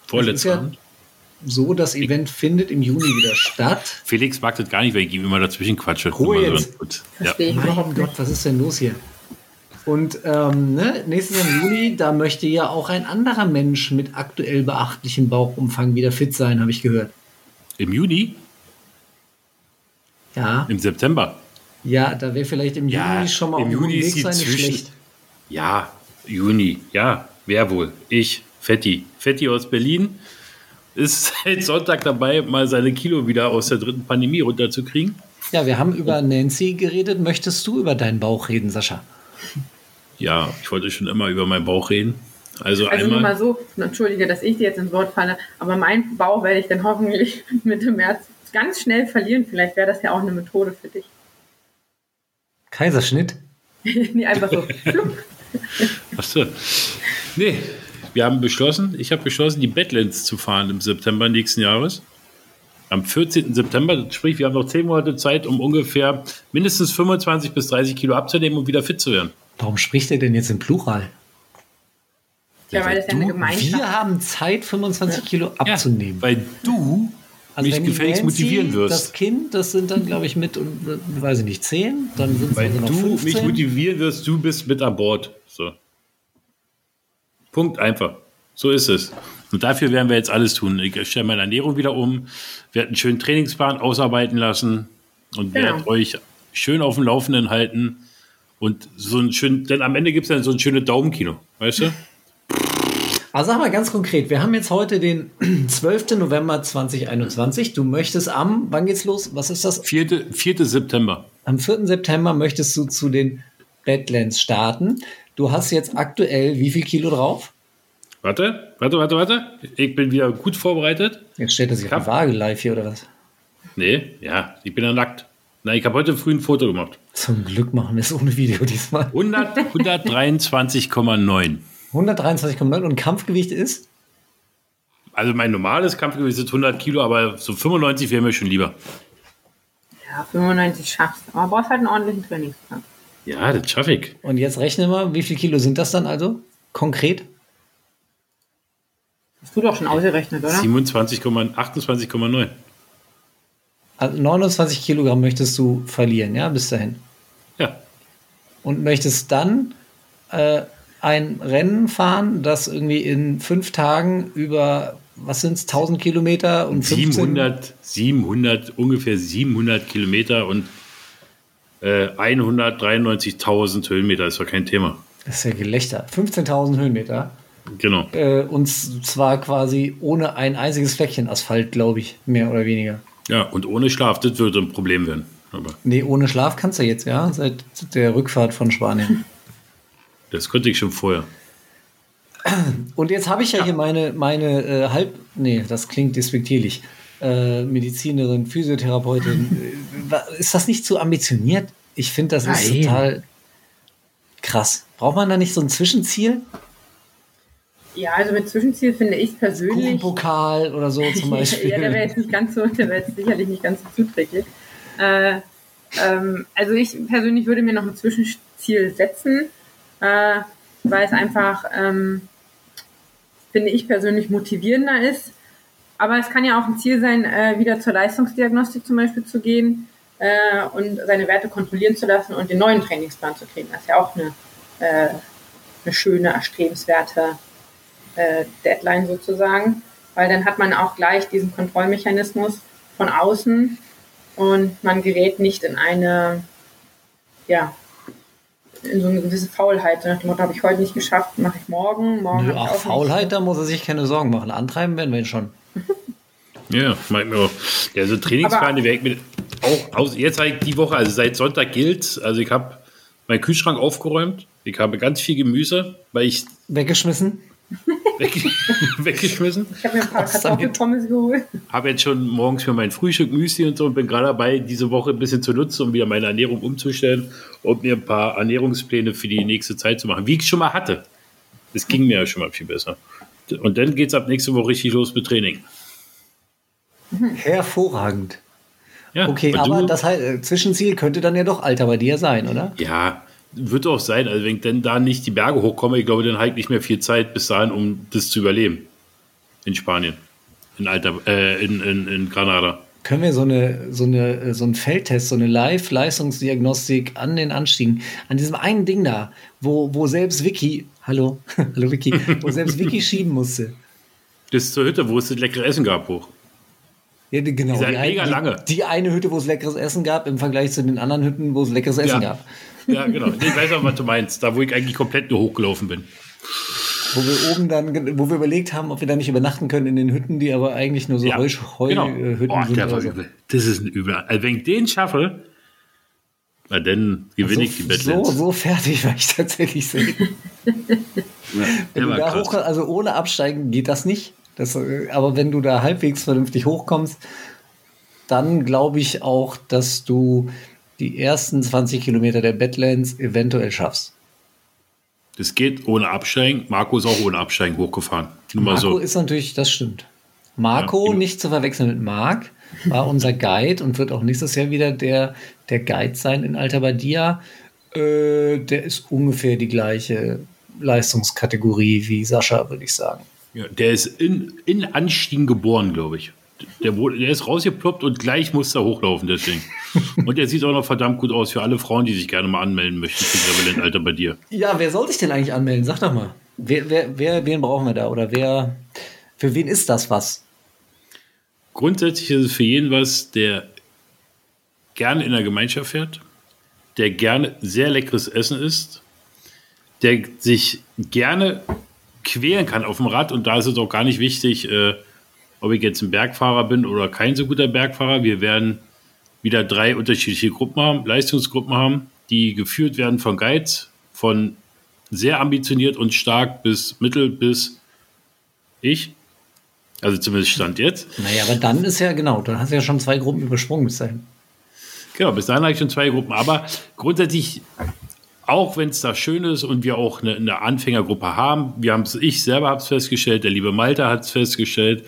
Vorletzter ja- Abend. So, das Event findet im Juni wieder statt. Felix mag das gar nicht, weil ich ihm immer dazwischen quatsche. Ruhe Immer jetzt. Ja. Mein Gott, was ist denn los hier? Und ähm, ne, nächstes Jahr im Juli, da möchte ja auch ein anderer Mensch mit aktuell beachtlichem Bauchumfang wieder fit sein, habe ich gehört. Im Juni? Ja, Im September? ja, da wäre vielleicht im Ja, Juni schon mal im auf dem Juni Weg ist sein, nicht schlecht. Ja, Juni. Ja, wer wohl? Ich, Fetti. Fetti aus Berlin ist seit Sonntag dabei, mal seine Kilo wieder aus der dritten Pandemie runterzukriegen. Ja, wir haben über Nancy geredet. Möchtest du über deinen Bauch reden, Sascha? Ja, ich wollte schon immer über meinen Bauch reden. Also, Also nur einmal. mal so, entschuldige, dass ich dir jetzt ins Wort falle, aber meinen Bauch werde ich dann hoffentlich Mitte März ganz schnell verlieren. Vielleicht wäre das ja auch eine Methode für dich. Kaiserschnitt? nee, einfach so. Achso. Nee, wir haben beschlossen, ich habe beschlossen, die Badlands zu fahren im September nächsten Jahres. Am 14. September, sprich, wir haben noch 10 Monate Zeit, um ungefähr mindestens 25 bis 30 Kilo abzunehmen und wieder fit zu werden. Warum spricht er denn jetzt im Plural? Ja, weil das ja eine Du, Gemeinschaft wir haben Zeit, 25 Kilo abzunehmen. Ja, weil du Also mich gefälligst Nancy, motivieren wirst. Das Kind, das sind dann, glaube ich, mit, weiß ich nicht, 10, dann sind es Weil also noch du 15. mich motivieren wirst, du bist mit an Bord. So. Punkt einfach. So ist es. Und dafür werden wir jetzt alles tun. Ich stelle meine Ernährung wieder um, werde einen schönen Trainingsplan ausarbeiten lassen und Genau. werde euch schön auf dem Laufenden halten. Und so ein schön, denn am Ende gibt es dann so ein schönes Daumenkino, weißt du? Also sag mal ganz konkret, wir haben jetzt heute den 12. November 2021. Du möchtest am, wann geht's los? Was ist das? 4. 4. September. Am 4. September möchtest du zu den Badlands starten. Du hast jetzt aktuell wie viel Kilo drauf? Warte, warte, warte, warte. Ich bin wieder gut vorbereitet. Jetzt stellt er sich auf Waage live hier oder was? Nee, ja, ich bin ja nackt. Nein, ich habe heute früh ein Foto gemacht. Zum Glück machen wir es ohne Video diesmal. 100 123,9. 123,9 und Kampfgewicht ist? Also mein normales Kampfgewicht ist 100 Kilo, aber so 95 wäre mir schon lieber. Ja, 95 schaffst du. Aber brauchst halt einen ordentlichen Trainingsplan. Ja, das schaffe ich. Und jetzt rechne mal, wie viel Kilo sind das dann also? Konkret? Hast du doch schon ausgerechnet, oder? 27, 28,9. Also 29 Kilogramm möchtest du verlieren, ja, bis dahin. Ja, Und möchtest dann äh, ein Rennen fahren, das irgendwie in fünf Tagen über, was sind es, 1000 Kilometer und 15 700, 700, ungefähr 700 Kilometer und äh, 193.000 Höhenmeter ist doch kein Thema. Das ist ja Gelächter. 15.000 Höhenmeter. Genau. Äh, und zwar quasi ohne ein einziges Fleckchen Asphalt, glaube ich, mehr oder weniger. Ja, und ohne Schlaf, das würde ein Problem werden. Aber Nee, ohne Schlaf kannst du jetzt, ja, seit der Rückfahrt von Spanien. das konnte ich schon vorher. Und jetzt habe ich ja, hier meine, meine äh, halb, nee, das klingt despektierlich, äh, Medizinerin, Physiotherapeutin. Äh, ist das nicht zu ambitioniert? Ich finde, das ist Nein. total krass. Braucht man da nicht so ein Zwischenziel? Ja, also mit Zwischenziel finde ich persönlich. Kuchenpokal oder so zum Beispiel. ja, der wäre jetzt nicht ganz so, der wäre jetzt sicherlich nicht ganz so zuträglich. Äh, ähm, also ich persönlich würde mir noch ein Zwischenziel setzen, äh, weil es einfach, ähm, finde ich persönlich motivierender ist. Aber es kann ja auch ein Ziel sein, äh, wieder zur Leistungsdiagnostik zum Beispiel zu gehen äh, und seine Werte kontrollieren zu lassen und den neuen Trainingsplan zu kriegen. Das ist ja auch eine, äh, eine schöne, erstrebenswerte äh, Deadline sozusagen, weil dann hat man auch gleich diesen Kontrollmechanismus von außen und man gerät nicht in eine, ja, in so eine gewisse Faulheit. Nach dem Motto, habe ich heute nicht geschafft, mache ich morgen, morgen. Nö, auch Faulheit, da muss er sich keine Sorgen machen. Antreiben werden wir ihn schon. Ja, meint mir auch. Ja, so Trainingspläne Aber- werde ich mir auch aus. Jetzt habe ich die Woche, also seit Sonntag gilt, also ich habe meinen Kühlschrank aufgeräumt. Ich habe ganz viel Gemüse, weil ich Weggeschmissen? weg, weggeschmissen. Ich habe mir ein paar? Kartoffelpommes geholt. Habe jetzt schon morgens für mein Frühstück Müsli und so und bin gerade dabei, diese Woche ein bisschen zu nutzen, um wieder meine Ernährung umzustellen und mir ein paar Ernährungspläne für die nächste Zeit zu machen, wie ich schon mal hatte. Es ging mir ja schon mal viel besser. Und dann geht es ab nächste Woche richtig los mit Training. Hervorragend. Ja, Okay, aber du- das heißt, äh, Zwischenziel könnte dann ja doch Alter bei dir sein, oder? Ja, wird auch sein. Also wenn ich dann da nicht die Berge hochkomme, ich glaube, dann habe ich nicht mehr viel Zeit bis dahin, um das zu überleben. In Spanien. In Alter, äh, in, in, in Granada. Können wir so eine, so eine, äh, so einen Feldtest, so eine Live-Leistungsdiagnostik an den Anstiegen, an diesem einen Ding da, wo, wo selbst Vicky, hallo, hallo Vicky, wo selbst Vicky schieben musste. Das ist zur Hütte, wo es das leckere Essen gab, hoch. Ja, genau. Die, ein- mega die, lange. die eine Hütte, wo es leckeres Essen gab, im Vergleich zu den anderen Hütten, wo es leckeres Essen Ja. gab. Ja, genau. Ich weiß auch, was du meinst. Da, wo ich eigentlich komplett nur hochgelaufen bin. Wo wir oben dann, wo wir überlegt haben, ob wir da nicht übernachten können in den Hütten, die aber eigentlich nur so Ja, Heu, Heu genau. Oh, sind. der war so. übel. Das ist ein Übel. Also wenn ich den schaffe, dann gewinne ich die so, Badlands. so fertig war ich tatsächlich sehen. Ja, da hoch, also ohne Absteigen geht das nicht. Das, äh, aber wenn du da halbwegs vernünftig hochkommst, dann glaube ich auch, dass du die ersten 20 Kilometer der Badlands eventuell schaffst. Das geht ohne Absteigen. Marco ist auch ohne Absteigen hochgefahren. Nur Marco so. ist natürlich, das stimmt. Marco, Ja, nicht zu verwechseln mit Marc, war unser Guide und wird auch nächstes Jahr wieder der, der Guide sein in Alta Badia. Äh, der ist ungefähr die gleiche Leistungskategorie wie Sascha, würde ich sagen. Ja, der ist in, in Anstiegen geboren, glaube ich. Der, wurde- der ist rausgeploppt und gleich muss er hochlaufen, deswegen. Und der sieht auch noch verdammt gut aus für alle Frauen, die sich gerne mal anmelden möchten für Gravelent Alter bei dir. Ja, wer soll sich denn eigentlich anmelden? Sag doch mal. Wer, wer, wer, wen brauchen wir da? Oder wer, für wen ist das was? Grundsätzlich ist es für jeden was, der gerne in der Gemeinschaft fährt, der gerne sehr leckeres Essen isst, der sich gerne quälen kann auf dem Rad und da ist es auch gar nicht wichtig, äh, ob ich jetzt ein Bergfahrer bin oder kein so guter Bergfahrer. Wir werden wieder drei unterschiedliche Gruppen haben, Leistungsgruppen haben, die geführt werden von Guides, von sehr ambitioniert und stark bis mittel bis ich. Also zumindest Stand jetzt. Naja, aber dann ist ja genau, dann hast du ja schon zwei Gruppen übersprungen bis dahin. Genau, bis dahin habe ich schon zwei Gruppen. Aber grundsätzlich, auch wenn es da schön ist und wir auch eine, eine Anfängergruppe haben, wir haben es, ich selber habe es festgestellt, der liebe Malte hat es festgestellt,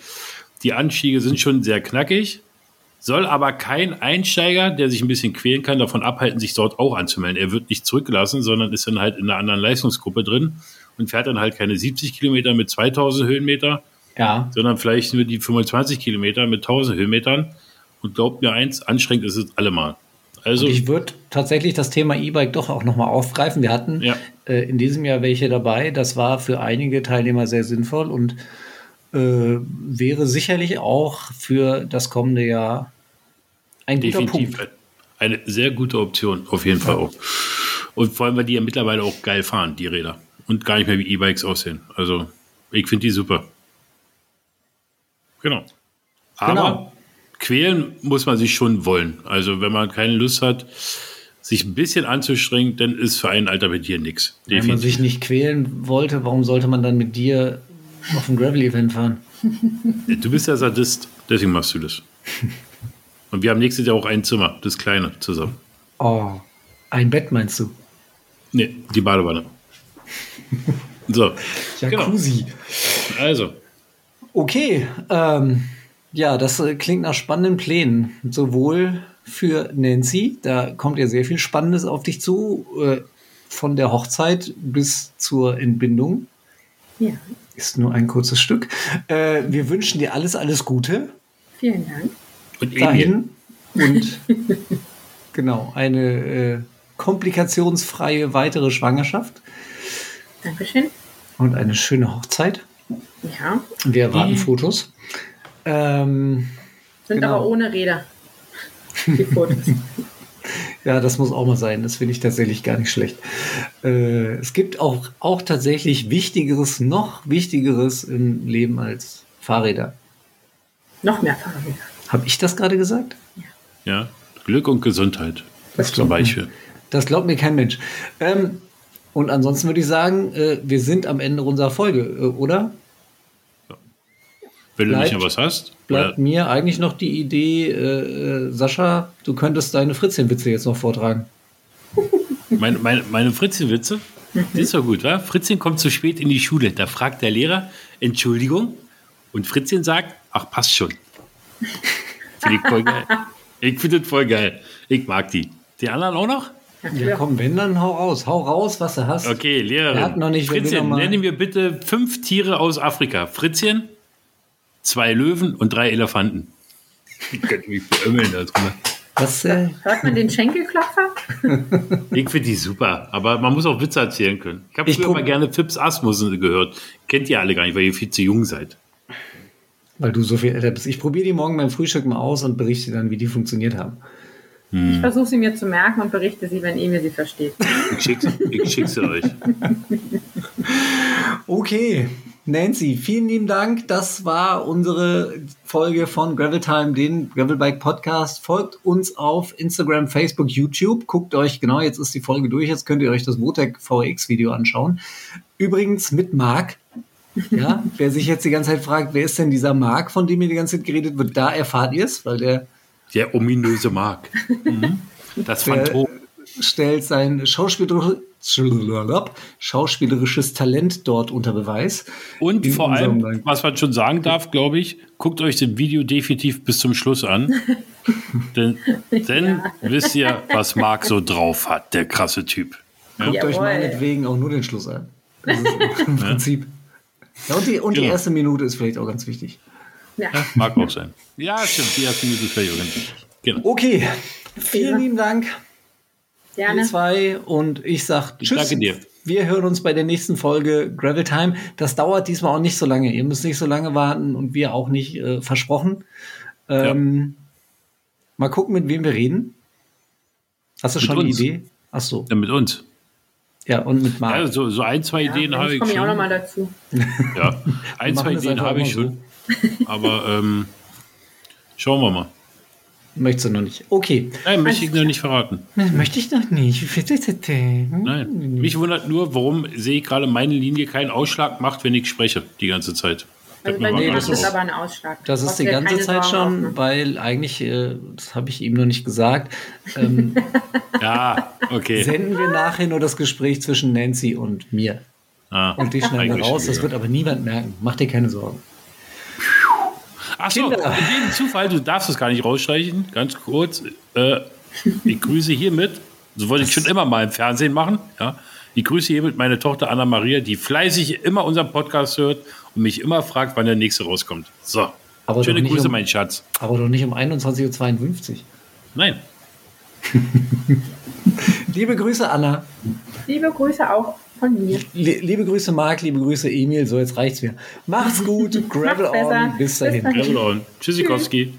die Anstiege sind schon sehr knackig, soll aber kein Einsteiger, der sich ein bisschen quälen kann, davon abhalten, sich dort auch anzumelden. Er wird nicht zurückgelassen, sondern ist dann halt in einer anderen Leistungsgruppe drin und fährt dann halt keine 70 Kilometer mit 2000 Höhenmeter, Ja. sondern vielleicht nur die 25 Kilometer mit 1000 Höhenmetern. Und glaubt mir eins, anstrengend ist es allemal. Also, Und ich würde tatsächlich das Thema E-Bike doch auch nochmal aufgreifen. Wir hatten Ja. äh, in diesem Jahr welche dabei. Das war für einige Teilnehmer sehr sinnvoll und äh, wäre sicherlich auch für das kommende Jahr ein guter definitiv Punkt. eine sehr gute Option, auf jeden Fall auch. Und vor allem, weil die ja mittlerweile auch geil fahren, die Räder. Und gar nicht mehr wie E-Bikes aussehen. Also, ich finde die super. Genau. Aber Genau. quälen muss man sich schon wollen. Also, wenn man keine Lust hat, sich ein bisschen anzustrengen, dann ist für einen Alter mit dir nichts. Wenn man sich nicht quälen wollte, warum sollte man dann mit dir auf ein Gravel-Event fahren? Du bist ja Sadist, deswegen machst du das. Und wir haben nächstes Jahr auch ein Zimmer, das kleine, zusammen. Oh, ein Bett meinst du? Nee, die Badewanne. So, genau. Jacuzzi. Also, Okay, ähm, ja, das äh, klingt nach spannenden Plänen. Sowohl für Nancy, da kommt ja sehr viel Spannendes auf dich zu, äh, von der Hochzeit bis zur Entbindung. Ja, Ist nur ein kurzes Stück. Äh, wir wünschen dir alles, alles Gute vielen Dank. und dahin und genau, eine äh, komplikationsfreie weitere Schwangerschaft Dankeschön. und eine schöne Hochzeit. Ja, Wir erwarten Mhm. Fotos. Ähm, sind Genau. aber ohne Räder. Die Fotos. Ja, das muss auch mal sein. Das finde ich tatsächlich gar nicht schlecht. Äh, es gibt auch, auch tatsächlich Wichtigeres, noch Wichtigeres im Leben als Fahrräder. Noch mehr Fahrräder. Habe ich das gerade gesagt? Ja, Glück und Gesundheit. Das zum glaubt mir- Beispiel. Das glaubt mir kein Mensch. Ähm, und ansonsten würde ich sagen, äh, wir sind am Ende unserer Folge, äh, oder? Wenn du Bleibt- nicht noch was hast, Bleibt oder, mir eigentlich noch die Idee, äh, äh, Sascha, du könntest deine Fritzchenwitze jetzt noch vortragen. meine, meine, meine Fritzchen-Witze, die ist doch gut, wa? Fritzchen kommt zu spät in die Schule. Da fragt der Lehrer, Entschuldigung. Und Fritzchen sagt, ach, passt schon. Finde ich voll geil. Ich finde das voll geil. Ich mag die. Die anderen auch noch? Ja, komm, wenn, dann hau raus. Hau raus, was du hast. Okay, Lehrerin. Wir hatten noch nicht, Fritzchen, noch mal- nenne mir bitte fünf Tiere aus Afrika. Fritzchen, zwei Löwen und drei Elefanten. Ich könnte mich beömmeln darüber. Was, äh, Hört man den Schenkelklopfer? Ich finde die super, aber man muss auch Witze erzählen können. Ich habe früher mal gerne Fips Asmussen gehört. Kennt ihr alle gar nicht, weil ihr viel zu jung seid. weil du so viel älter bist. Ich probiere die morgen beim Frühstück mal aus und berichte dann, wie die funktioniert haben. Ich versuche sie mir zu merken und berichte sie, wenn Emil sie versteht. Ich schicke schick sie euch. Okay, Nancy, vielen lieben Dank. Das war unsere Folge von Gravel Time, den Gravelbike Podcast. Folgt uns auf Instagram, Facebook, YouTube. Guckt euch, genau, jetzt ist die Folge durch. Jetzt könnt ihr euch das Votec VX Video anschauen. Übrigens mit Marc. Ja, wer sich jetzt die ganze Zeit fragt, wer ist denn dieser Marc, von dem ihr die ganze Zeit geredet wird, da erfahrt ihr es, weil der Der ominöse Mark. Mhm. Das Phantom. stellt sein schauspielerisches, schauspielerisches Talent dort unter Beweis. Und vor allem, Land. was man schon sagen darf, glaube ich, guckt euch das Video definitiv bis zum Schluss an. denn dann wisst ihr, was Marc so drauf hat, der krasse Typ. Guckt euch Jawohl. meinetwegen auch nur den Schluss an. Das ist im Prinzip. Ja, und die, und die Genau. erste Minute ist vielleicht auch ganz wichtig. Ja. Ja, mag auch sein. Ja, stimmt. Die erste Minute ist völlig organisiert. Genau. Okay, vielen lieben Dank, ihr Gerne. zwei. Und ich sag Tschüss. danke dir. Wir hören uns bei der nächsten Folge Gravel Time. Das dauert diesmal auch nicht so lange. Ihr müsst nicht so lange warten und wir auch nicht äh, versprochen. Ähm, Mal gucken, mit wem wir reden. Hast du Mit schon uns. eine Idee? Ach so. Ja, mit uns. Ja, und mit Marc. Ja, so, so ein, zwei Ideen Ja, habe ich ich komme ja auch schon. nochmal dazu. Ja, ein, zwei Ideen habe ich schon. Aber ähm, schauen wir mal. Möchtest du noch nicht? Okay. Nein, möchte ich noch nicht verraten. Möchte ich noch nicht. Nein. Mich wundert nur, warum sehe ich gerade meine Linie keinen Ausschlag macht, wenn ich spreche die ganze Zeit. Also bei dir das ist- aber einen Ausschlag. Das ist die ganze Zeit Sorgen schon, machen. weil eigentlich, äh, das habe ich ihm noch nicht gesagt, ähm, Ja, okay. senden wir nachher nur das Gespräch zwischen Nancy und mir. Ah, Und die schneiden wir raus. Das wird aber niemand merken. Mach dir keine Sorgen. Achso, in Kinder. jedem Zufall, du darfst es gar nicht rausstreichen, ganz kurz. Äh, ich grüße hiermit, so wollte ich schon immer mal im Fernsehen machen, ja. Ich grüße hiermit meine Tochter Anna Maria, die fleißig immer unseren Podcast hört und mich immer fragt, wann der nächste rauskommt. So. Aber Schöne Grüße, um- mein Schatz. Aber doch nicht um 21.52 Uhr. Nein. Liebe Grüße, Anna. Liebe Grüße auch von mir. Lie- liebe Grüße, Marc. Liebe Grüße, Emil. So, jetzt reicht's mir. Macht's gut. Gravel Macht's on. Bis dahin. Bis dahin. Gravel on. Tschüssikowski.